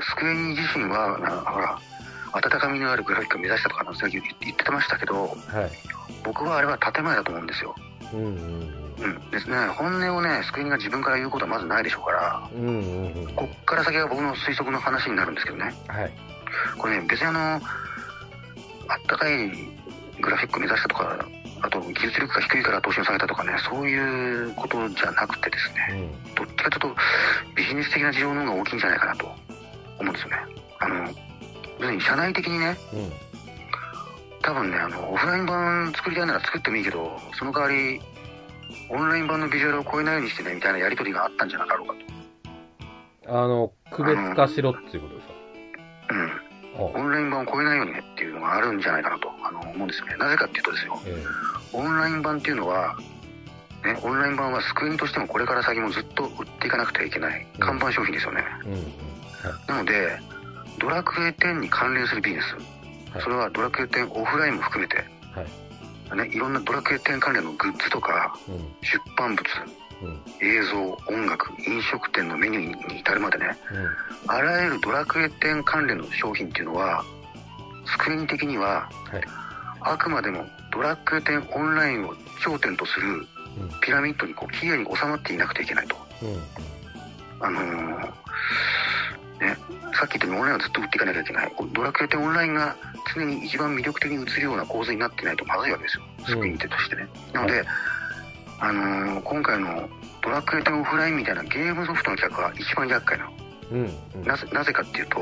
スクエニ自身は、なほら、温かみのあるグラフィックを目指したとかなんて言って言ってましたけど、はい。僕はあれは建前だと思うんですよ。うんうんうん。ですね、本音をね、スクエニが自分から言うことはまずないでしょうから、うん。うんうんうん。こっから先は僕の推測の話になるんですけどね。はい。これね、別にあの、あったかいグラフィックを目指したとか、あと技術力が低いから投資を下げたとかね、そういうことじゃなくてですうね、ん。どっちかというとビジネス的な事情の方が大きいんじゃないかなと思うんですよね。あの、要するに社内的にね、うん。多分ね、あの、オフライン版作りたいなら作ってもいいけど、その代わり、オンライン版のビジュアルを超えないようにしてね、みたいなやりとりがあったんじゃなかろうかと。あの、区別化しろっていうことですか？うん。あオンライン版を超えないようにねっていうのがあるんじゃないかなと思うんですよね。なぜかっていうとですよ、えオンライン版っていうのは、ね、オンライン版はスクエニとしてもこれから先もずっと売っていかなくてはいけない看板商品ですよね。えうんうん。なので、ドラクエ10に関連するビジネス、はいそれはドラクエ10オフラインも含めて、はい。ね、いろんなドラクエ10関連のグッズとか、うん。出版物、うん。映像、音楽、飲食店のメニューに至るまでね、うん。あらゆるドラクエ10関連の商品っていうのは、スクエニ的には、はい。あくまでもドラクエ10オンラインを頂点とするうん。ピラミッドにこう綺麗に収まっていなくてはいけないと。うん。あのーね、さっき言ったようにオンラインはずっと売っていかなきゃいけない。ドラクエ10オンラインが常に一番魅力的に映るような構図になっていないとまずいわけですよ。スクリーン手としてね。なので、あのー今回のドラクエ10オフラインみたいなゲームソフトの企画は一番厄介なの。うん。うん。なぜ、なぜかっていうと、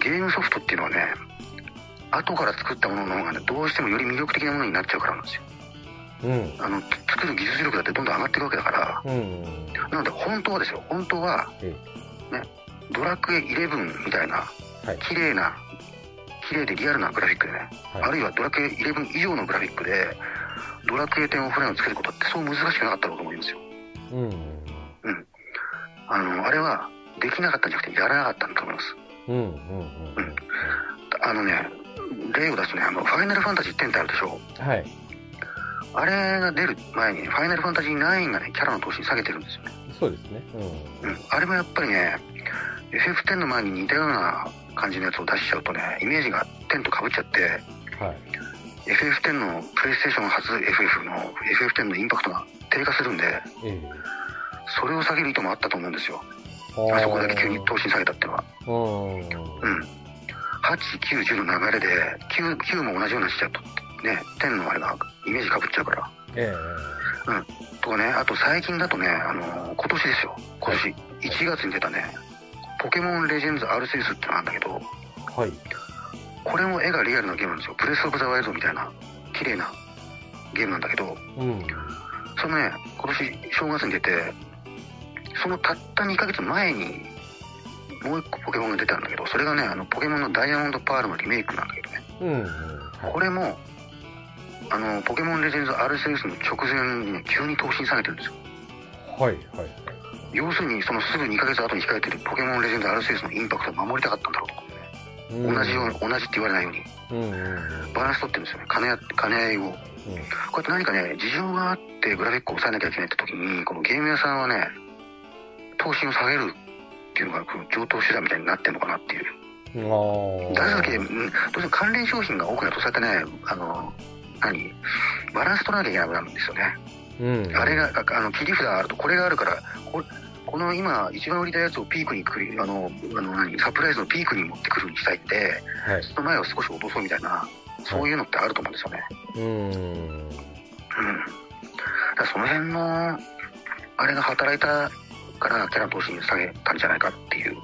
ゲームソフトっていうのはね、後から作ったものの方がね、どうしてもより魅力的なものになっちゃうからなんですよ。うん。あの、つ作る技術力だってどんどん上がっていくわけだから、うん。なので本当はですよ、本当は、えね、ドラクエ11みたいな、はい。綺麗な、綺麗でリアルなグラフィックでね、はいあるいはドラクエ11以上のグラフィックで、ドラクエ10オフラインを作ることってそう難しくなかったろうと思いますよ。うん。うん。あの、あれは、できなかったんじゃなくて、やらなかったんだと思います。うん。うん。うん。あのね、例を出すとね、あの、ファイナルファンタジー10ってあるでしょ。はい。あれが出る前に、ファイナルファンタジー9がね、キャラの投資下げてるんですよね。そうですね。ううん。あれもやっぱりね、FF10 の前に似たような感じのやつを出しちゃうとね、イメージが10と被っちゃって、ん。はい。FF10 のプレイステーション初 FF の FF10 のインパクトが低下するんで、ええ。それを下げる意図もあったと思うんですよ。ああそこだけ急に投資下げたっていうのは。うん。うん。8、9、10の流れで、9、9も同じようなしちゃうと、ね、10のあれがイメージ被っちゃうから。えとかね、あと最近だとね、あの今年ですよ。今年、1月に出たね、ポケモンレジェンズアルセウスってのがあるんだけど、え。はい。これも絵がリアルなゲームなんですよ。プレスオブザワイルドみたいな、綺麗なゲームなんだけど、うん。そのね、今年正月に出て、そのたった2ヶ月前に、もう一個ポケモンが出たんだけど、それがね、あの、ポケモンのダイヤモンドパールのリメイクなんだけどね。うん。うん。はい。これも、あの、ポケモンレジェンズアルセウスの直前にね、急に投資下げてるんですよ。はい。はい。要するに、そのすぐ2ヶ月後に控えてるポケモンレジェンズアルセウスのインパクトを守りたかったんだろうと。うん同じように、同じって言われないように、うん。うん。バランス取ってるんですよね。金や、金合いを。うん。こうやって何かね、事情があってグラフィックを抑えなきゃいけないって時に、このゲーム屋さんはね、投資を下げるっていうのが、この上等手段みたいになってるのかなっていう。だけ、うんどうしても関連商品が多くなると、そうやってね、あの、何バランス取らなきゃいけなくなるんですよね。うん。あれが、ああの、切り札があると、これがあるから、ここの今、一番売りたいやつをピークにくり、あの、あの何、サプライズのピークに持ってくるにしたいんで、はい。その前を少し落とそうみたいな、そういうのってあると思うんですよね。うん。うん。だその辺の、あれが働いたから、キャラ投資に下げたんじゃないかっていう、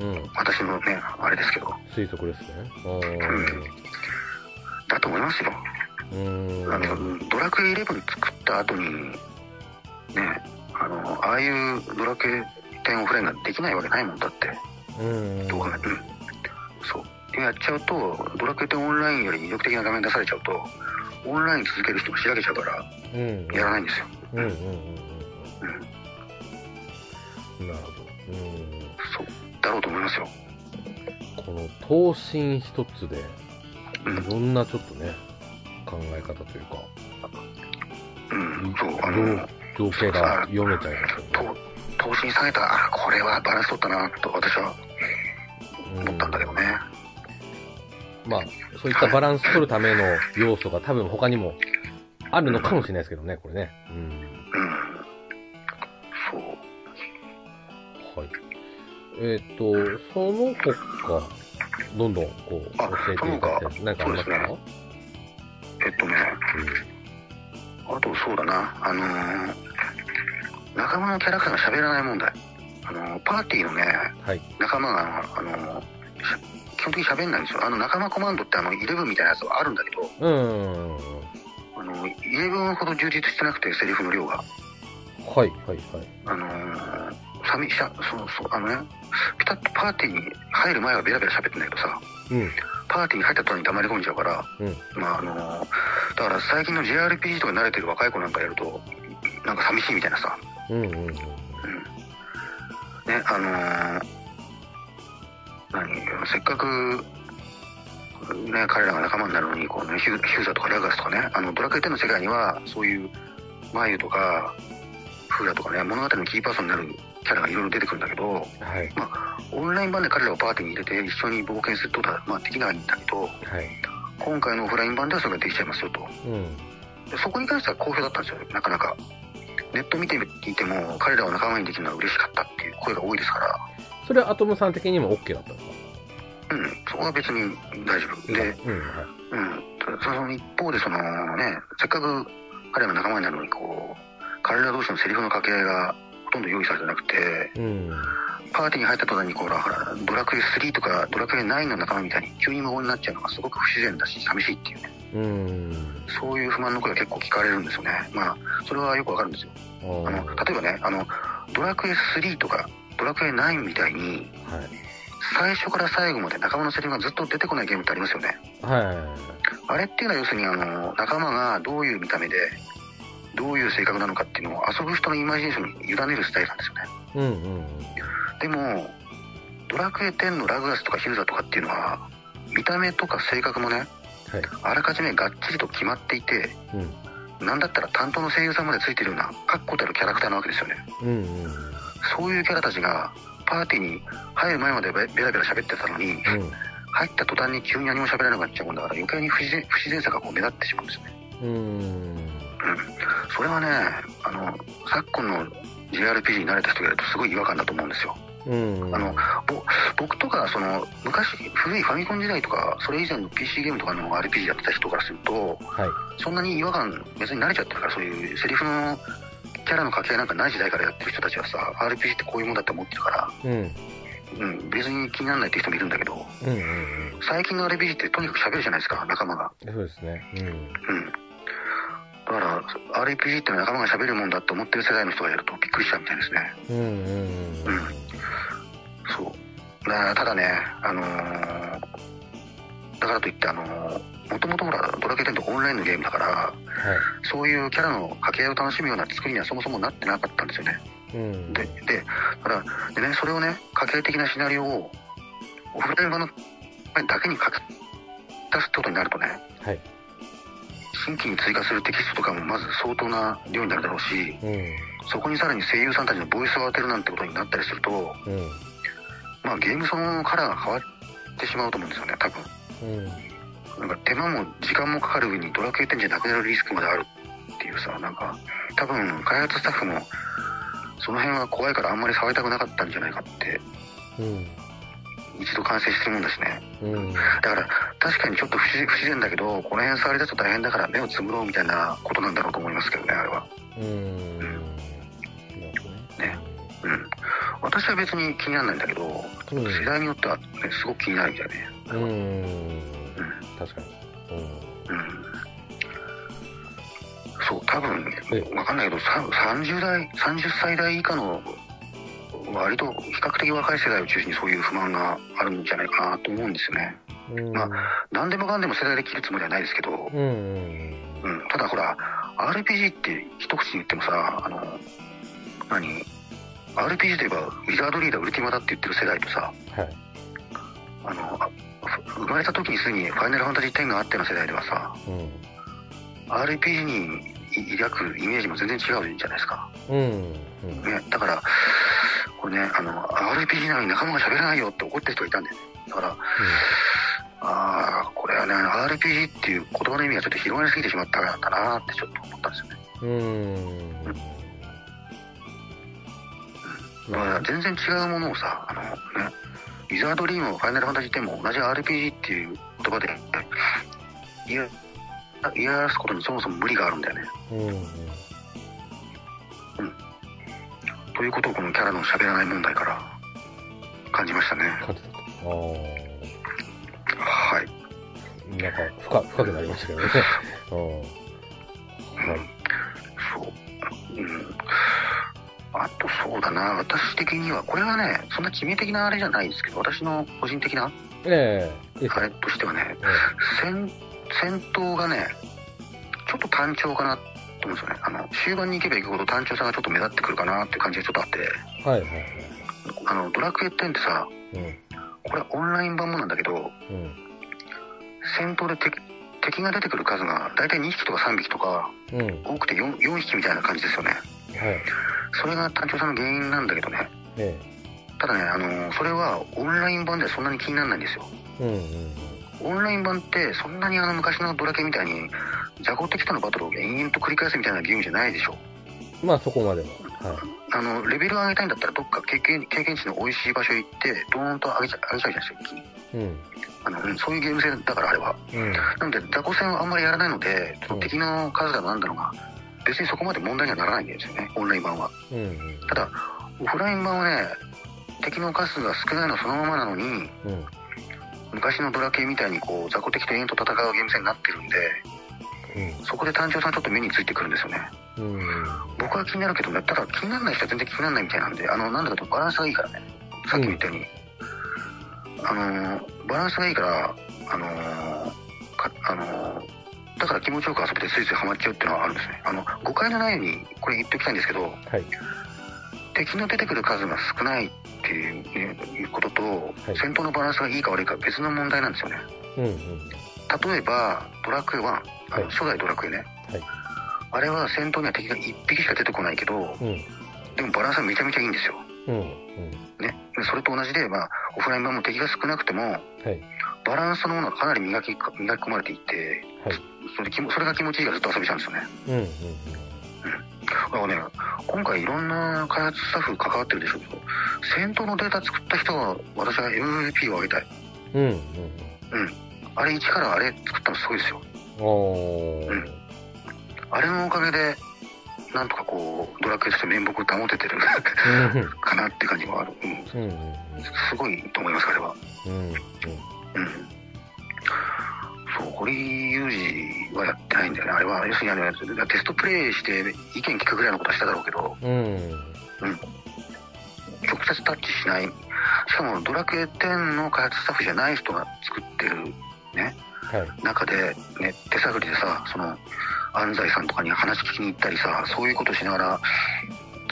うん。私のね、あれですけど、推測ですね。だと思いますよ。うん。あのドラクエ11作った後にねあのああいうドラクエ10オフラインができないわけないもんだってうん。どう考そうでやっちゃうとドラクエ10オンラインより魅力的な画面出されちゃうとオンライン続ける人もしらけちゃうからうん。やらないんですよ、うんうんうんうん、うん。なるほど。うん。そうだろうと思いますよこの頭身一つで、うんいろんなちょっとね、考え方というか、うんそうあの情景が読めちゃいますよね。と投資に下げたあこれはバランス取ったなと私は思ったんだけどね、まあ、そういったバランス取るための要素が多分他にもあるのかもしれないですけどね、これね。うん。えっ、と、その他、どんどんこう、あ教えていただいて、その他何かありますか？そうえっとねあとそうだなあのー仲間のキャラクターが喋らない問題あのーパーティーのねうん。はい。仲間があの基本的に喋んないんですよあの仲間コマンドってあの11みたいなやつはあるんだけどうーん。あの11ほど充実してなくてセリフの量がはい、はい、はい。あのー、寂しさそうそうあのねピタッとパーティーに入る前はベラベラ喋ってんだけどさうん。パーティーに入った途端に黙り込んじゃうからうん。まああのーだから最近の JRPG とか慣れてる若い子なんかやるとなんか寂しいみたいなさうん、うん、うん。うんねあのー何せっかくね彼らが仲間になるのにこう、ね、ヒュヒューザーとかラガスとかねあのドラクエ10の世界にはそういうマユとかフーラとかね物語のキーパーソンになるキャラがいろいろ出てくるんだけどはい。オンライン版で彼らをパーティーに入れて一緒に冒険するってことは、まあ、できないんだけどはい。今回のオフライン版ではそれができちゃいますよとうん。でそこに関しては好評だったんですよなかなかネット見ていても彼らを仲間にできるのは嬉しかったっていう声が多いですからそれはアトムさん的にも OK だったんですか？うん、そこは別に大丈夫。で、うん、はい。うん、その一方で、そのね、せっかく彼らが仲間になるのに、こう、彼ら同士のセリフの掛け合いがほとんど用意されてなくて、うん。パーティーに入った途端に、こう、ほら、ドラクエ3とかドラクエ9の仲間みたいに急に無言になっちゃうのがすごく不自然だし、寂しいっていうね、うん。そういう不満の声が結構聞かれるんですよね。まあ、それはよくわかるんですよ。あの、例えばね、あの、ドラクエ3とかドラクエ9みたいに、はい。最初から最後まで仲間のセリフがずっと出てこないゲームってありますよね。はい。あれっていうのは要するにあの仲間がどういう見た目でどういう性格なのかっていうのを遊ぶ人のイマジネーションに委ねるスタイルなんですよねうん、うん。でもドラクエ10のラグラスとかヒルザとかっていうのは見た目とか性格もねはい。あらかじめがっちりと決まっていてうん。なんだったら担当の声優さんまでついてるような確固たるキャラクターなわけですよねうん、うん。そういうキャラたちがパーティーに入る前までベベラベラ喋ってたのにうん。入った途端に急に何も喋らなくなっちゃうもんだから余計に不自然不自然さがこう目立ってしまうんですよねうん。うんそれはねあの昨今の JRPG に慣れた人がやるとすごい違和感だと思うんですようん。あのぼ僕とかその昔古いファミコン時代とかそれ以前の PC ゲームとかの RPG やってた人からするとはい。そんなに違和感別に慣れちゃってるからそういうセリフのキャラの掛け合いなんかない時代からやってる人たちはさ RPG ってこういうもんだって思ってるから、うん。うん。うん、別に気にならないっていう人もいるんだけどうん。うん。最近の RPG ってとにかく喋るじゃないですか仲間がそうですね。うん。うんだから RPG って仲間が喋るもんだって思ってる世代の人がやるとびっくりしちゃうみたいですねうん。うん。うんそうだただねあのーだからといってあのー、もともとほらドラクエ10ってオンラインのゲームだからはい。そういうキャラの掛け合いを楽しむような作りにはそもそもなってなかったんですよねうん。ででだからでねそれをね掛け合い的なシナリオをオフライン版のだけに書き出すってことになるとねはい。新規に追加するテキストとかもまず相当な量になるだろうしうん。そこにさらに声優さんたちのボイスを当てるなんてことになったりするとうん。まあゲームそのもののカラーが変わってしまうと思うんですよね多分うん。なんか手間も時間もかかる上にドラクエ10じゃなくなるリスクまであるっていうさなんか多分開発スタッフもその辺は怖いからあんまり触りたくなかったんじゃないかってうん。一度完成してるもんだしねうん。だから確かにちょっと不自然不自然だけどこの辺触り出すと大変だから目をつむろうみたいなことなんだろうと思いますけどねあれはうん。ね。ねうん私は別に気にならないんだけどうん。世代によっては、ね、すごく気になるみたいねうん。確かに。うん。うんそう、多分えね、わかんないけど、さ30代、30歳代以下の、割と比較的若い世代を中心にそういう不満があるんじゃないかなと思うんですよね。うん。ま何でもかんでも世代で切るつもりはないですけど、うんうんうん、ただほら、RPG って一口に言ってもさ、あの、何 ?RPG といえば、ウィザードリーダーウルティマだって言ってる世代とさ、うん。はい。あの、生まれた時にすでにファイナルファンタジー10があっての世代ではさ、うん。RPG に抱くイメージも全然違うじゃないですか。うん。うん。ね、だから、これね、あの、RPG なのに仲間が喋らないよって怒ってる人がいたんだよね。だから、ああ、これはね、RPG っていう言葉の意味がちょっと広がりすぎてしまったんだなってちょっと思ったんですよね。うん。だから全然違うものをさ、あのね、ウィザードリームもファイナルファンタジー10も同じ RPG っていう言葉で、言い言い表すことにそもそも無理があるんだよね。うん。うん。ということをこのキャラの喋らない問題から感じましたね。感じたと。あはい。あ。なんか、深、深くなりましたけどね。うん。はい。そう。うん。あとそうだな、私的には、これはね、そんな致命的なあれじゃないですけど、私の個人的なええいいですかあれとしてはね、え戦戦闘がね、ちょっと単調かなと思うんですよね。あの、終盤に行けば行くほど単調さがちょっと目立ってくるかなっていう感じがちょっとあって、えはいはいはい。あの、ドラクエ10ってさ、うん。これオンライン版もなんだけど、うん。戦闘で敵敵が出てくる数が大体2匹とか3匹とか、うん。多くて 4, 4匹みたいな感じですよね。はい。それが単調さの原因なんだけどね。えただね、あのそれはオンライン版ではそんなに気にならないんですよ。えうんうんオンライン版ってそんなにあの昔のドラケみたいに雑魚敵とのバトルを延々と繰り返すみたいなゲームじゃないでしょ。うん。まあそこまでは。はあの、レベルを上げたいんだったらどっか経験経験値の美味しい場所行って、ドーンと上げちゃ上げちゃうじゃないですか、一気に。い。うん。あの、うんそういうゲーム性だからあれは。うん。なので、雑魚戦はあんまりやらないので、うん敵の数だのなんだろうが、別にそこまで問題にはならないんですよね、オンライン版は。うんうん。ただ、オフライン版はね、敵の数が少ないのそのままなのに、うん。昔のドラケみたいにこう、雑魚敵と延々と戦うゲーム性になってるんで、そこで単調さんちょっと目についてくるんですよね。うん。うん。僕は気になるけどね、ただ気にならない人は全然気にならないみたいなんで、あの、なんだかとバランスがいいからね。さっきも言ったように。あのー、バランスがいいから、あのー、か、あのー、だから気持ちよく遊べてスイスイハマっちゃうっていうのはあるんですね。あの、誤解のないように、これ言っておきたいんですけど、はい。敵の出てくる数が少ないっていうことと、い戦闘のバランスがいいか悪いかは別の問題なんですよね。うんうん。例えば、ドラクエ1、あのはい初代ドラクエね。はい。あれは戦闘には敵が1匹しか出てこないけど、うん。でもバランスはめちゃめちゃいいんですよ。うん。うん。ね。それと同じで、まあ、オフライン版も敵が少なくても、はい。バランスのものがかなり磨き、磨き込まれていて、はい。それそれが気持ちいいからずっと遊べちゃうんですよね。うんうんだからね、今回いろんな開発スタッフ関わってるでしょうけど、戦闘のデータ作った人は、私は MVP をあげたい。うん。うんうん。うん。あれ1からあれ作ったのすごいですよ。おー。うんあれのおかげで、なんとかこう、ドラクエとして面目を保ててるうんかなって感じもある。うん。うんうんすごいと思います、あれは。うんうんうん。そう、堀裕二はやってないんだよね。あれは、要するにあの、テストプレイして意見聞くぐらいのことはしただろうけど、うん。直接タッチしない。しかも、ドラクエ10の開発スタッフじゃない人が作ってるね、はい。中で、ね、手探りでさ、その、安西さんとかに話聞きに行ったりさ、そういうことしながら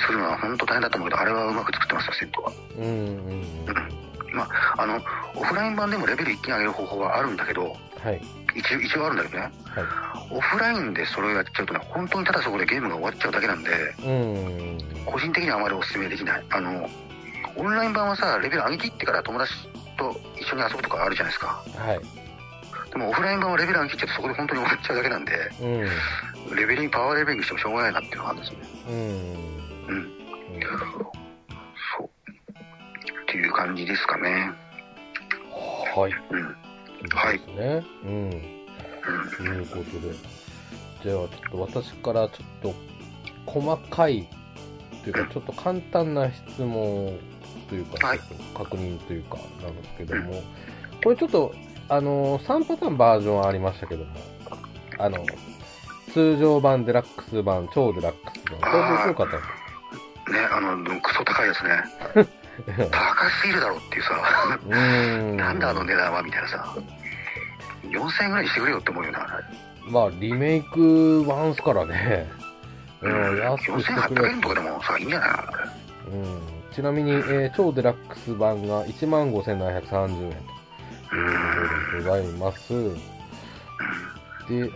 作るのは本当大変だと思うけど、あれはうまく作ってますよ、戦闘は。うん。うん。まあ、あの、オフライン版でもレベル一気に上げる方法はあるんだけど、はい一応、一応あるんだけどね、はオフラインでそれをやっちゃうとね、本当にただそこでゲームが終わっちゃうだけなんで、いうん個人的にはあまりお勧めできない。あの、オンライン版はさ、レベル上げ切ってから友達と一緒に遊ぶとかあるじゃないですか。はいでもオフライン版はレベル上げ切っちゃうとそこで本当に終わっちゃうだけなんで、うんレベルにパワーレベリングしてもしょうがないなっていうのがあるんですよね。うんうん。そう。っていう感じですかね。はいうん。そうですねうんうん。ということでじゃあちょっと私からちょっと細かいというかちょっと簡単な質問というか、はいちょっと確認というかなんですけども、これちょっとあの3パターンバージョンありましたけどもあの通常版、デラックス版、超デラックス版。これでよかったね、あの、クソ高いやつね。高すぎるだろっていうさ、うーん。なんだあの値段はみたいなさ、4000円ぐらいにしてくれよって思うよな、まあ、リメイク版っすからね。うん、安くしてく4800れ円とかでもさ、いいんじゃない？うん。ちなみに、えー超デラックス版が15,730円ということでございます。で、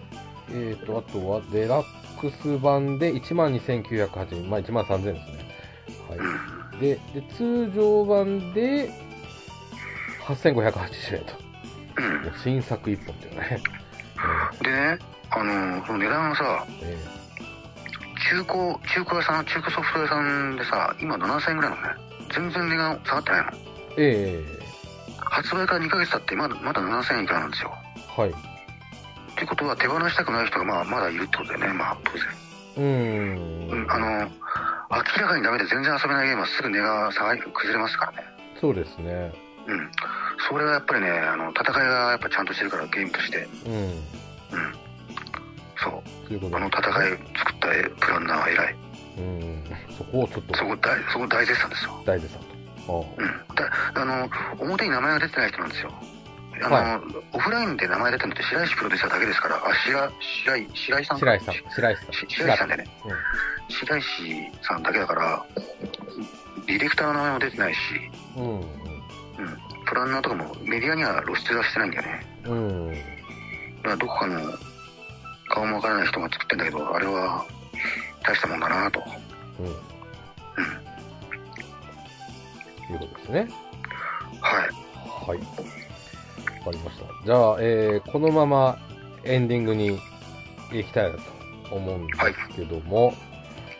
えっ、と、あとは、デラックス版で12,980円。まあ、13,000円ですね。はい。で、で通常版で8,580円と。新作一本っていうね。でね、あの、その値段がさ、え中古、中古屋さん、中古ソフト屋さんでさ、今7000円ぐらいなのね。全然値段下がってないの。ーえ発売から2ヶ月経ってまだまだ7000円以下なんですよ。ーはい。ってことは手放したくない人がまあまだいるってことだよね、まあ当然。うーん。うん、あの、明らかにダメで全然遊べないゲームはすぐ値が下がり、崩れますからね。そうですね。うん。それはやっぱりね、あの、戦いがやっぱちゃんとしてるから、ゲームとして。うん。うん。そう。うことで。あの戦い作ったプランナーは偉い。うん。そこをちょっとそこ大、そこ大絶賛ですよ。大事さんと。うん。だあの、表に名前が出てない人なんですよ。あの、はオフラインで名前出てるのって白石プロデューサーだけですから、あ、白、白井、白井さん白石さん。白石さん。し白石さんだよね。うん。白石さんだけだから、ディレクターの名前も出てないし、うん。うん。プランナーとかもメディアには露出はしてないんだよね。うん。だからどこかの顔もわからない人が作ってんだけど、あれは大したもんだなと。うん。いうことですね。はい。はい。わかりました。じゃあ、えー、このままエンディングに行きたいなと思うんですけども、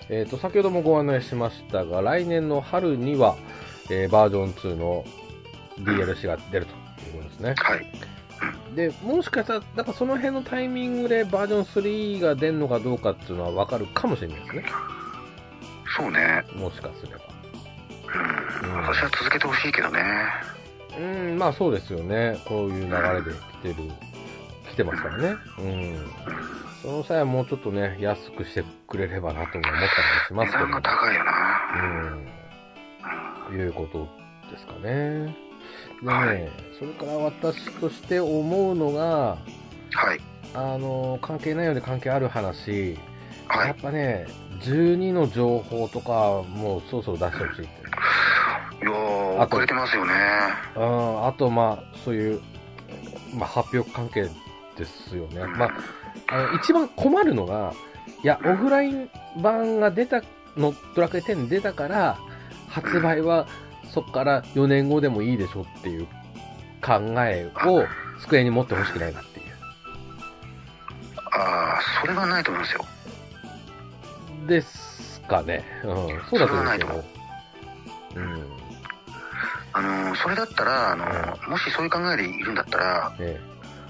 えっ、と、先ほどもご案内しましたが、来年の春には、えーバージョン2の DLC が出るということですね。はい。で、もしかしたら、なんかその辺のタイミングでバージョン3が出るのかどうかっていうのはわかるかもしれないですね。そうね。もしかすれば。うん。うん私は続けてほしいけどね。うん、まあそうですよね。こういう流れで来てる、来てますからね。うん。その際はもうちょっとね、安くしてくれればなとも思ったりもしますけど値段が高いよな。うん。いうことですかね。でね、はいそれから私として思うのが、はい。あの、関係ないようで関係ある話、はいやっ。ぱね、12の情報とか、もうそろそろ出してほしいって。いや遅れてますよね。うん、あと、まあ、そういう、まあ、発表関係ですよね。まあ、あの一番困るのが、いや、オフライン版が出たの、ドラクエ10出たから、発売はそこから4年後でもいいでしょっていう考えを机に持ってほしくないなっていう。ああ、それはないと思いますよ。ですかね。うん、そうだと思うんですけど。うん。あのー、それだったら、あのー、もしそういう考えでいるんだったら、え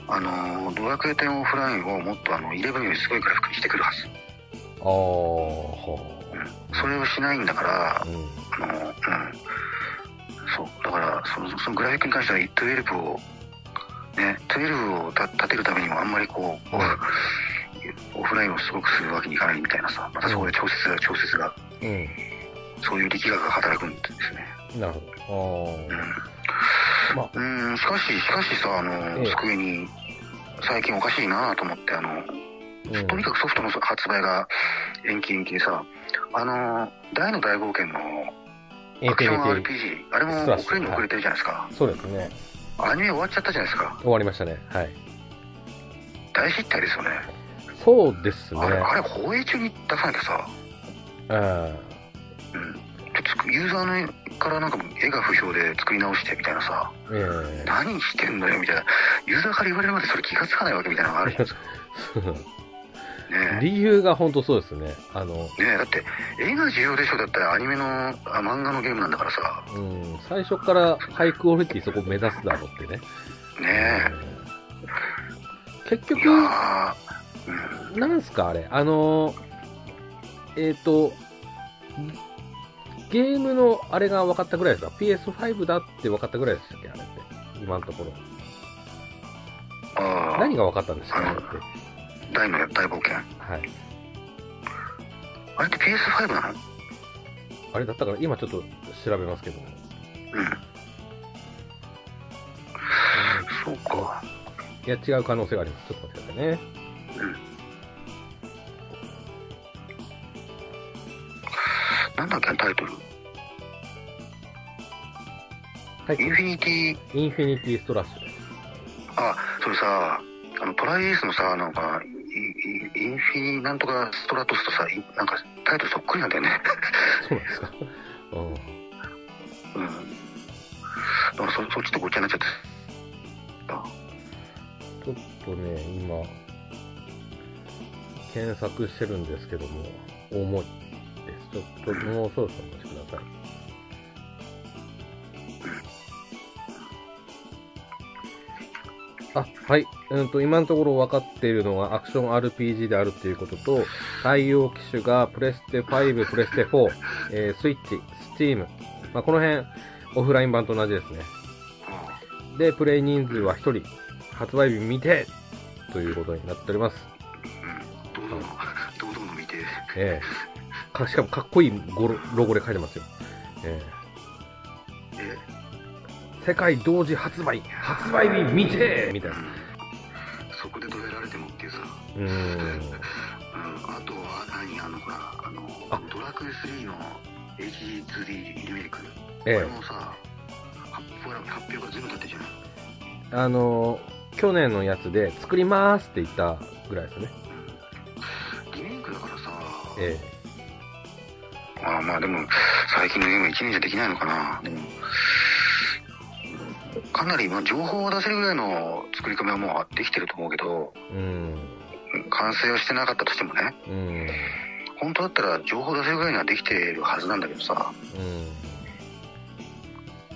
あのー、ドラクエ10オフラインをもっとあの、11よりすごいグラフィックにしてくるはず。え。ああ、はそれをしないんだからあ。、うん。あのー、うん。そう。だから、その、そのグラフィックに関しては12を、ね、12をた立てるためにもあんまりこう、オフラインをすごくするわけにいかないみたいなさ、またそこで調節が、調節が、うん。そういう力学が働くんですね。なるほど。ああ。まあ、うん、しかし、しかしさ、あの、ええ机に、最近おかしいなと思って、あの、うんとにかくソフトの発売が延期延期でさ、あの、大の大冒険のアクション RPG、あれも遅れに遅れてるじゃないですか。ィ。そうですね。アニメ終わっちゃったじゃないですか。終わりましたね。はい。大失態ですよね。そうですね。あれ、あれ放映中に出さなきゃさ、うん。うん。ユーザーのからなんか絵が不評で作り直してみたいなさ、ええ何してんのよみたいな、ユーザーから言われるまでそれ気がつかないわけみたいなのがあるじゃないですか。ね理由が本当そうですね。あの、え。ねえ、だって、絵が重要でしょだったらアニメの、あ漫画のゲームなんだからさ、うん、最初からハイクオリティそこ目指すだろうってね。ね結え。い局、うん。なんすかあれ？あの、えっ、と、ゲームのあれが分かったぐらいですか ?PS5 だって分かったぐらいでしたっけ？あれって。今のところ。ああ。何が分かったんですか？あれって。大の大冒険。はい。あれって PS5 なの？あれだったから、今ちょっと調べますけども。うん。そうか。いや、違う可能性があります。ちょっと待ってくださいね。なんだっけ、タイトル。はい。インフィニティ、インフィニティストラッシュです。あ、それさ、あの、トライエースのさ、なんか、インフィニなんとかストラトスとさ、いなんかタイトルそっくりなんだよね。そうなんですか。うん。うん。だそそっちとごっちゃになっちゃって。あちょっとね、今、検索してるんですけども、重い。ちょっと、もうそろそろお待ちください。あ、はい。うんと、今のところ分かっているのがアクション RPG であるということと、対応機種がプレステ5、プレステ4、えースイッチ、スチーム。まあ、この辺、オフライン版と同じですね。で、プレイ人数は1人、発売日未定ということになっております。うん。どうぞ、どうぞの見て。ええかしかもかっこいいゴロロゴで書いてますよ。ええ、え世界同時発売、発売日未定みたいな。そこでどやられてもっていうさ。うーん。うん、あとは何あのほらあのあドラクエ3の HD2D リメイク、ええこれもさ発表発表が全部経ってるじゃないあのー去年のやつで作りますって言ったぐらいですね。リメイクだからさ、えまあまあでも最近のゲーム1年じゃできないのかな。でもかなりまあ情報を出せるぐらいの作り込みはもうできてると思うけどえうん。完成はしてなかったとしてもね。うん。本当だったら情報を出せるぐらいにはできてるはずなんだけどさ。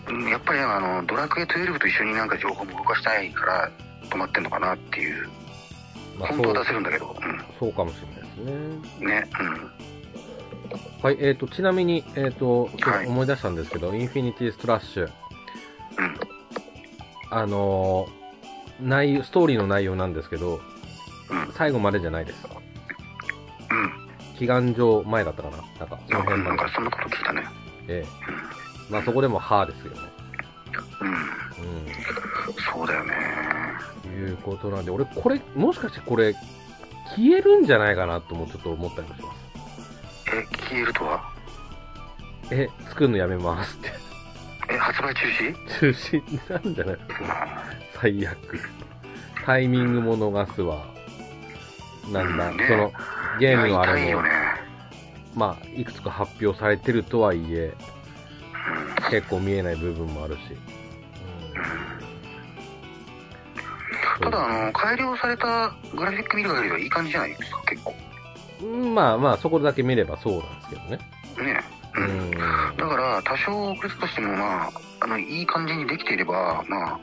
うん。うん。やっぱりあのドラクエ12と一緒になんか情報も動かしたいから止まってんのかなっていう。まあ、本当は出せるんだけど。そうかもしれないですね。うん。ねはい、えっ、と、ちなみに、えっ、と、ちょっはい。と思い出したんですけど、インフィニティストラッシュ、うん。うんあのー内容、ストーリーの内容なんですけど、うん。最後までじゃないです。うん。祈願上前だったかな？なんか、その辺まで。なんかそんなこと聞いたね。ええ。まあそこでも歯ですよね。うん。うそうだよね。ん。いうことなんで、俺、これ、もしかしてこれ、消えるんじゃないかなともちょっと思ったりもします。え消えるとは？え、作るのやめますって。え発売中止？中止？なんじゃない？最悪。タイミングも逃すわ。なんだ、うんね。その、ゲームのあれも。ね、まあ、いくつか発表されてるとはいえ、うん。結構見えない部分もあるし。ただあの改良されたグラフィック見る限りはいい感じじゃないですか？結構。うんまあまあ、そこだけ見ればそうなんですけどね。ねううんん。だから多少遅れたとしてもまああのいい感じにできていればまあ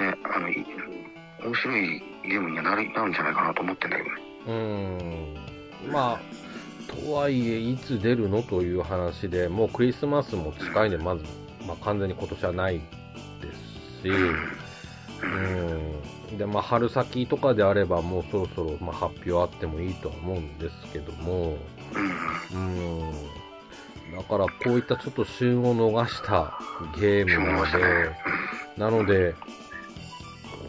ねあのい面白いゲームにはなるなるんじゃないかなと思ってんだけどねうん。まあ、とはいえ、いつ出るのという話で、もうクリスマスも近いんで、まず、まあ完全に今年はないですし、うん。で、まあ春先とかであれば、もうそろそろ、まあ発表あってもいいとは思うんですけども、うんうん。だから、こういったちょっと旬を逃したゲームなので、なので、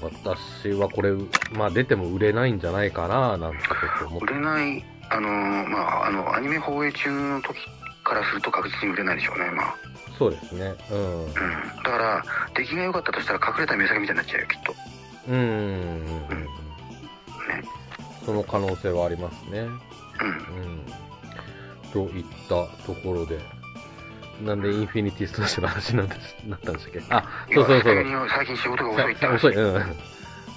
私はこれ、まあ出ても売れないんじゃないかな、なんてちょっと思っ売て。れないあのまああのアニメ放映中の時からすると確実に売れないでしょうねまあそうですね。うん。うんだから出来が良かったとしたら隠れた目先みたいになっちゃうよきっとうんうんうんうん。その可能性はありますね。うんうん。といったところで、なんでインフィニティストラッシュの話になったなったんでしたっけ？あ、そうそうそう。最近仕事が遅いって遅い、うん。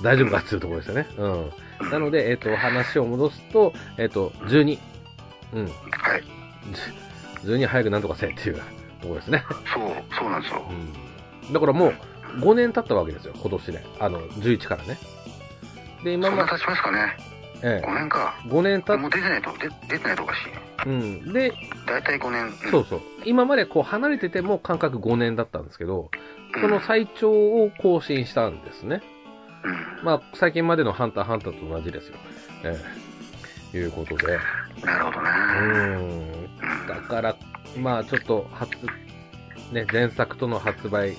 大丈夫かっていうところですよね。うん。なので、えっ、と、話を戻すと、えっ、と、12。うん。はい12早くなんとかせっていうところですね。そうそうなんですようん。だからもう、5年経ったわけですよ、今年で。あの、11からね。で、今まそんな経ちますかねえ5年かえ、5年経っもう出てないと出出てないとおかしいうん。で、大体5年、んそうそう。今までこう離れてても間隔5年だったんですけど、うんその最長を更新したんですね。うん。まあ、最近までのハンターハンターと同じですよ。ええいうことで。なるほどうね。うん。だから、まあちょっと初、ね、前作との発売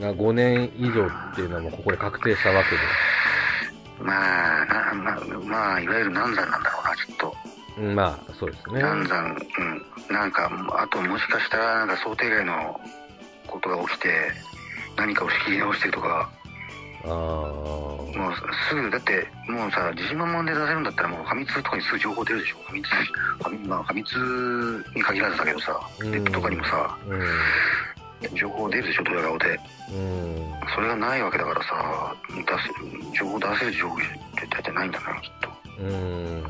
が5年以上っていうのはもうここで確定したわけで。まあ、なまあ、まあ、いわゆる難産なんだろうな、きっと。うんまあ、そうですね。難産、うん。なんか、あともしかしたら、なんか想定外のことが起きて、何かを仕切り直してるとか、ああ。もうすぐ、だって、もうさ、自信満々で出せるんだったら、もうファミ通とかにすぐ情報出るでしょ。ファミ通、ファミ,、まあ、ファミ通に限らずだけどさ、うんネットとかにもさ、う情報出るでしょ、ドヤ顔で。ん。うん。それがないわけだからさ、出せ情報出せる情報って大体ないんだな、きっと。うん。うん。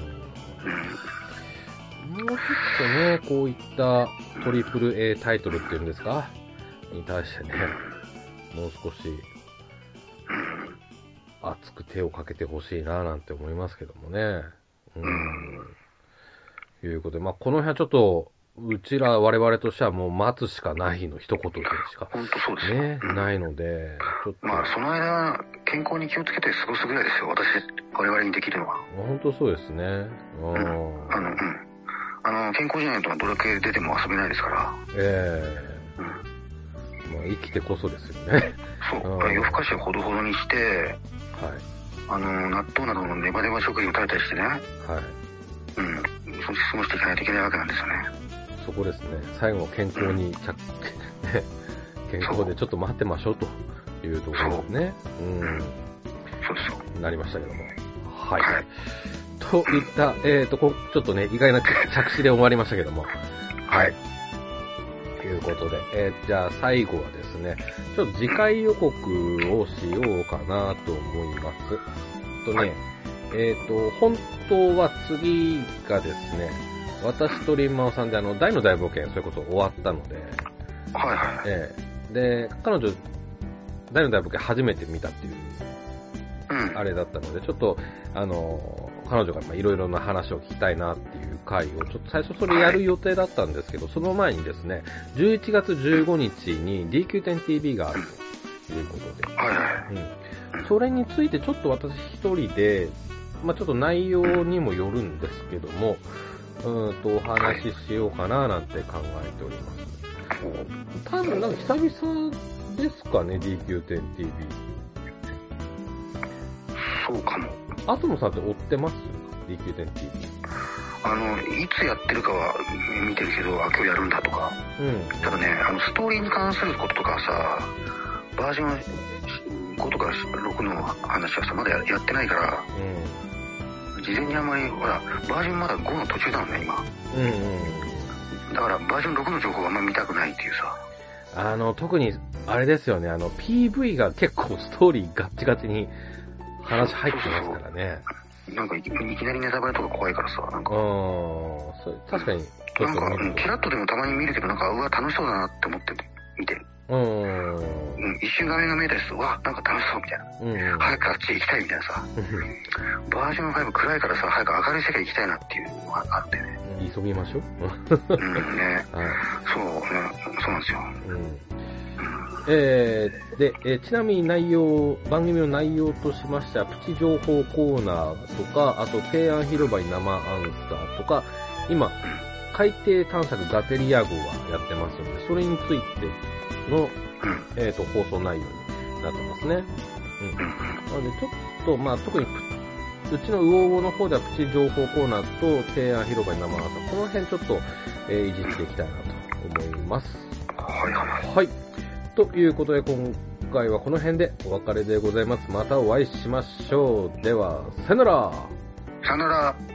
もうちょっとね、こういったトリプル A タイトルっていうんですか？に対してね、もう少しうん。熱く手をかけてほしいななんて思いますけどもね。うん。いうことで、まあ、この辺はちょっと、うちら我々としてはもう待つしかないの一言でしか本当そうですよ。ね、うんないので、ちょっと、まあ、その間、健康に気をつけて過ごすぐらいですよ、私、我々にできるのは。本当そうですね。うん。あの、うん。あの、健康じゃないとドラクエ出ても遊べないですから。えうん。えまあ、生きてこそですよね。そうう。ん夜更かしをほどほどにして、はい。あの、納豆などのネバネバ食品を食べたりしてね、はい。うん。そして過ごしていかないといけないわけなんですよね。そこですね。最後、健康に着、ね、健康でちょっと待ってましょうというところですね。うん。そうですよ。なりましたけども。はい。はいといった、えっ、とこ、ちょっとね、意外な着地で終わりましたけども。はい。ということで、えーじゃあ最後はですね、ちょっと次回予告をしようかなと思います。とね、はいえっ、と、本当は次がですね、私とリンマオさんであの、大の大冒険、それこそ終わったので、はいはい。ええで、彼女、大の大冒険初めて見たっていううん。あれだったので、ちょっと、あの、彼女がまあいろいろな話を聞きたいなっていう回を、ちょっと最初それやる予定だったんですけど、その前にですね、11月15日に DQ10TV があるということで。うん。それについてちょっと私一人で、まあちょっと内容にもよるんですけども、うーんとお話ししようかななんて考えております。多分なんか久々ですかね、DQ10TV。そうかも。アトムさんって追ってます ?DQ10TV。あの、いつやってるかは見てるけど、あ、今日やるんだとか。うん。ただね、あの、ストーリーに関することとかさ、バージョン5とか6の話はさ、まだややってないから、事前にあんまり、ほら、バージョンまだ5の途中だもんね、今。うん。うんうん。だから、バージョン6の情報があんまり見たくないっていうさ。あの、特に、あれですよね、あの、PV が結構ストーリーガッチガチに話入ってますからね。なんかい、いきなりネタバレとか怖いからさ、なんうん。か、それ確かに、なんか、うん、キるラッとでもたまに見るけど、なんか、うわ、楽しそうだなって思って見てる。と。うん。うん、一瞬画面が見えたりするわ、なんか楽しそうみたいな。うんうん。早くあっちへ行きたいみたいなさ。バージョン5暗いからさ、早く明るい世界行きたいなっていうのがあってね。急ぎましょう。うんね。はい。そうね、そうなんですよ。うん。えー、で、えーちなみに内容、番組の内容としましては、プチ情報コーナーとか、あと提案広場に生アンサーとか、今、海底探索ガテリア号がやってますので、それについての、うん。えー、と放送内容になってますね。うん。なので、ちょっと、まあ、特にプ、うちのウオウオの方ではプチ情報コーナーと提案広場に生アンサー、この辺ちょっと、えーいじっていきたいなと思います。はいはい。はい。ということで、今回はこの辺でお別れでございます。またお会いしましょう。では、さよなら。さよなら。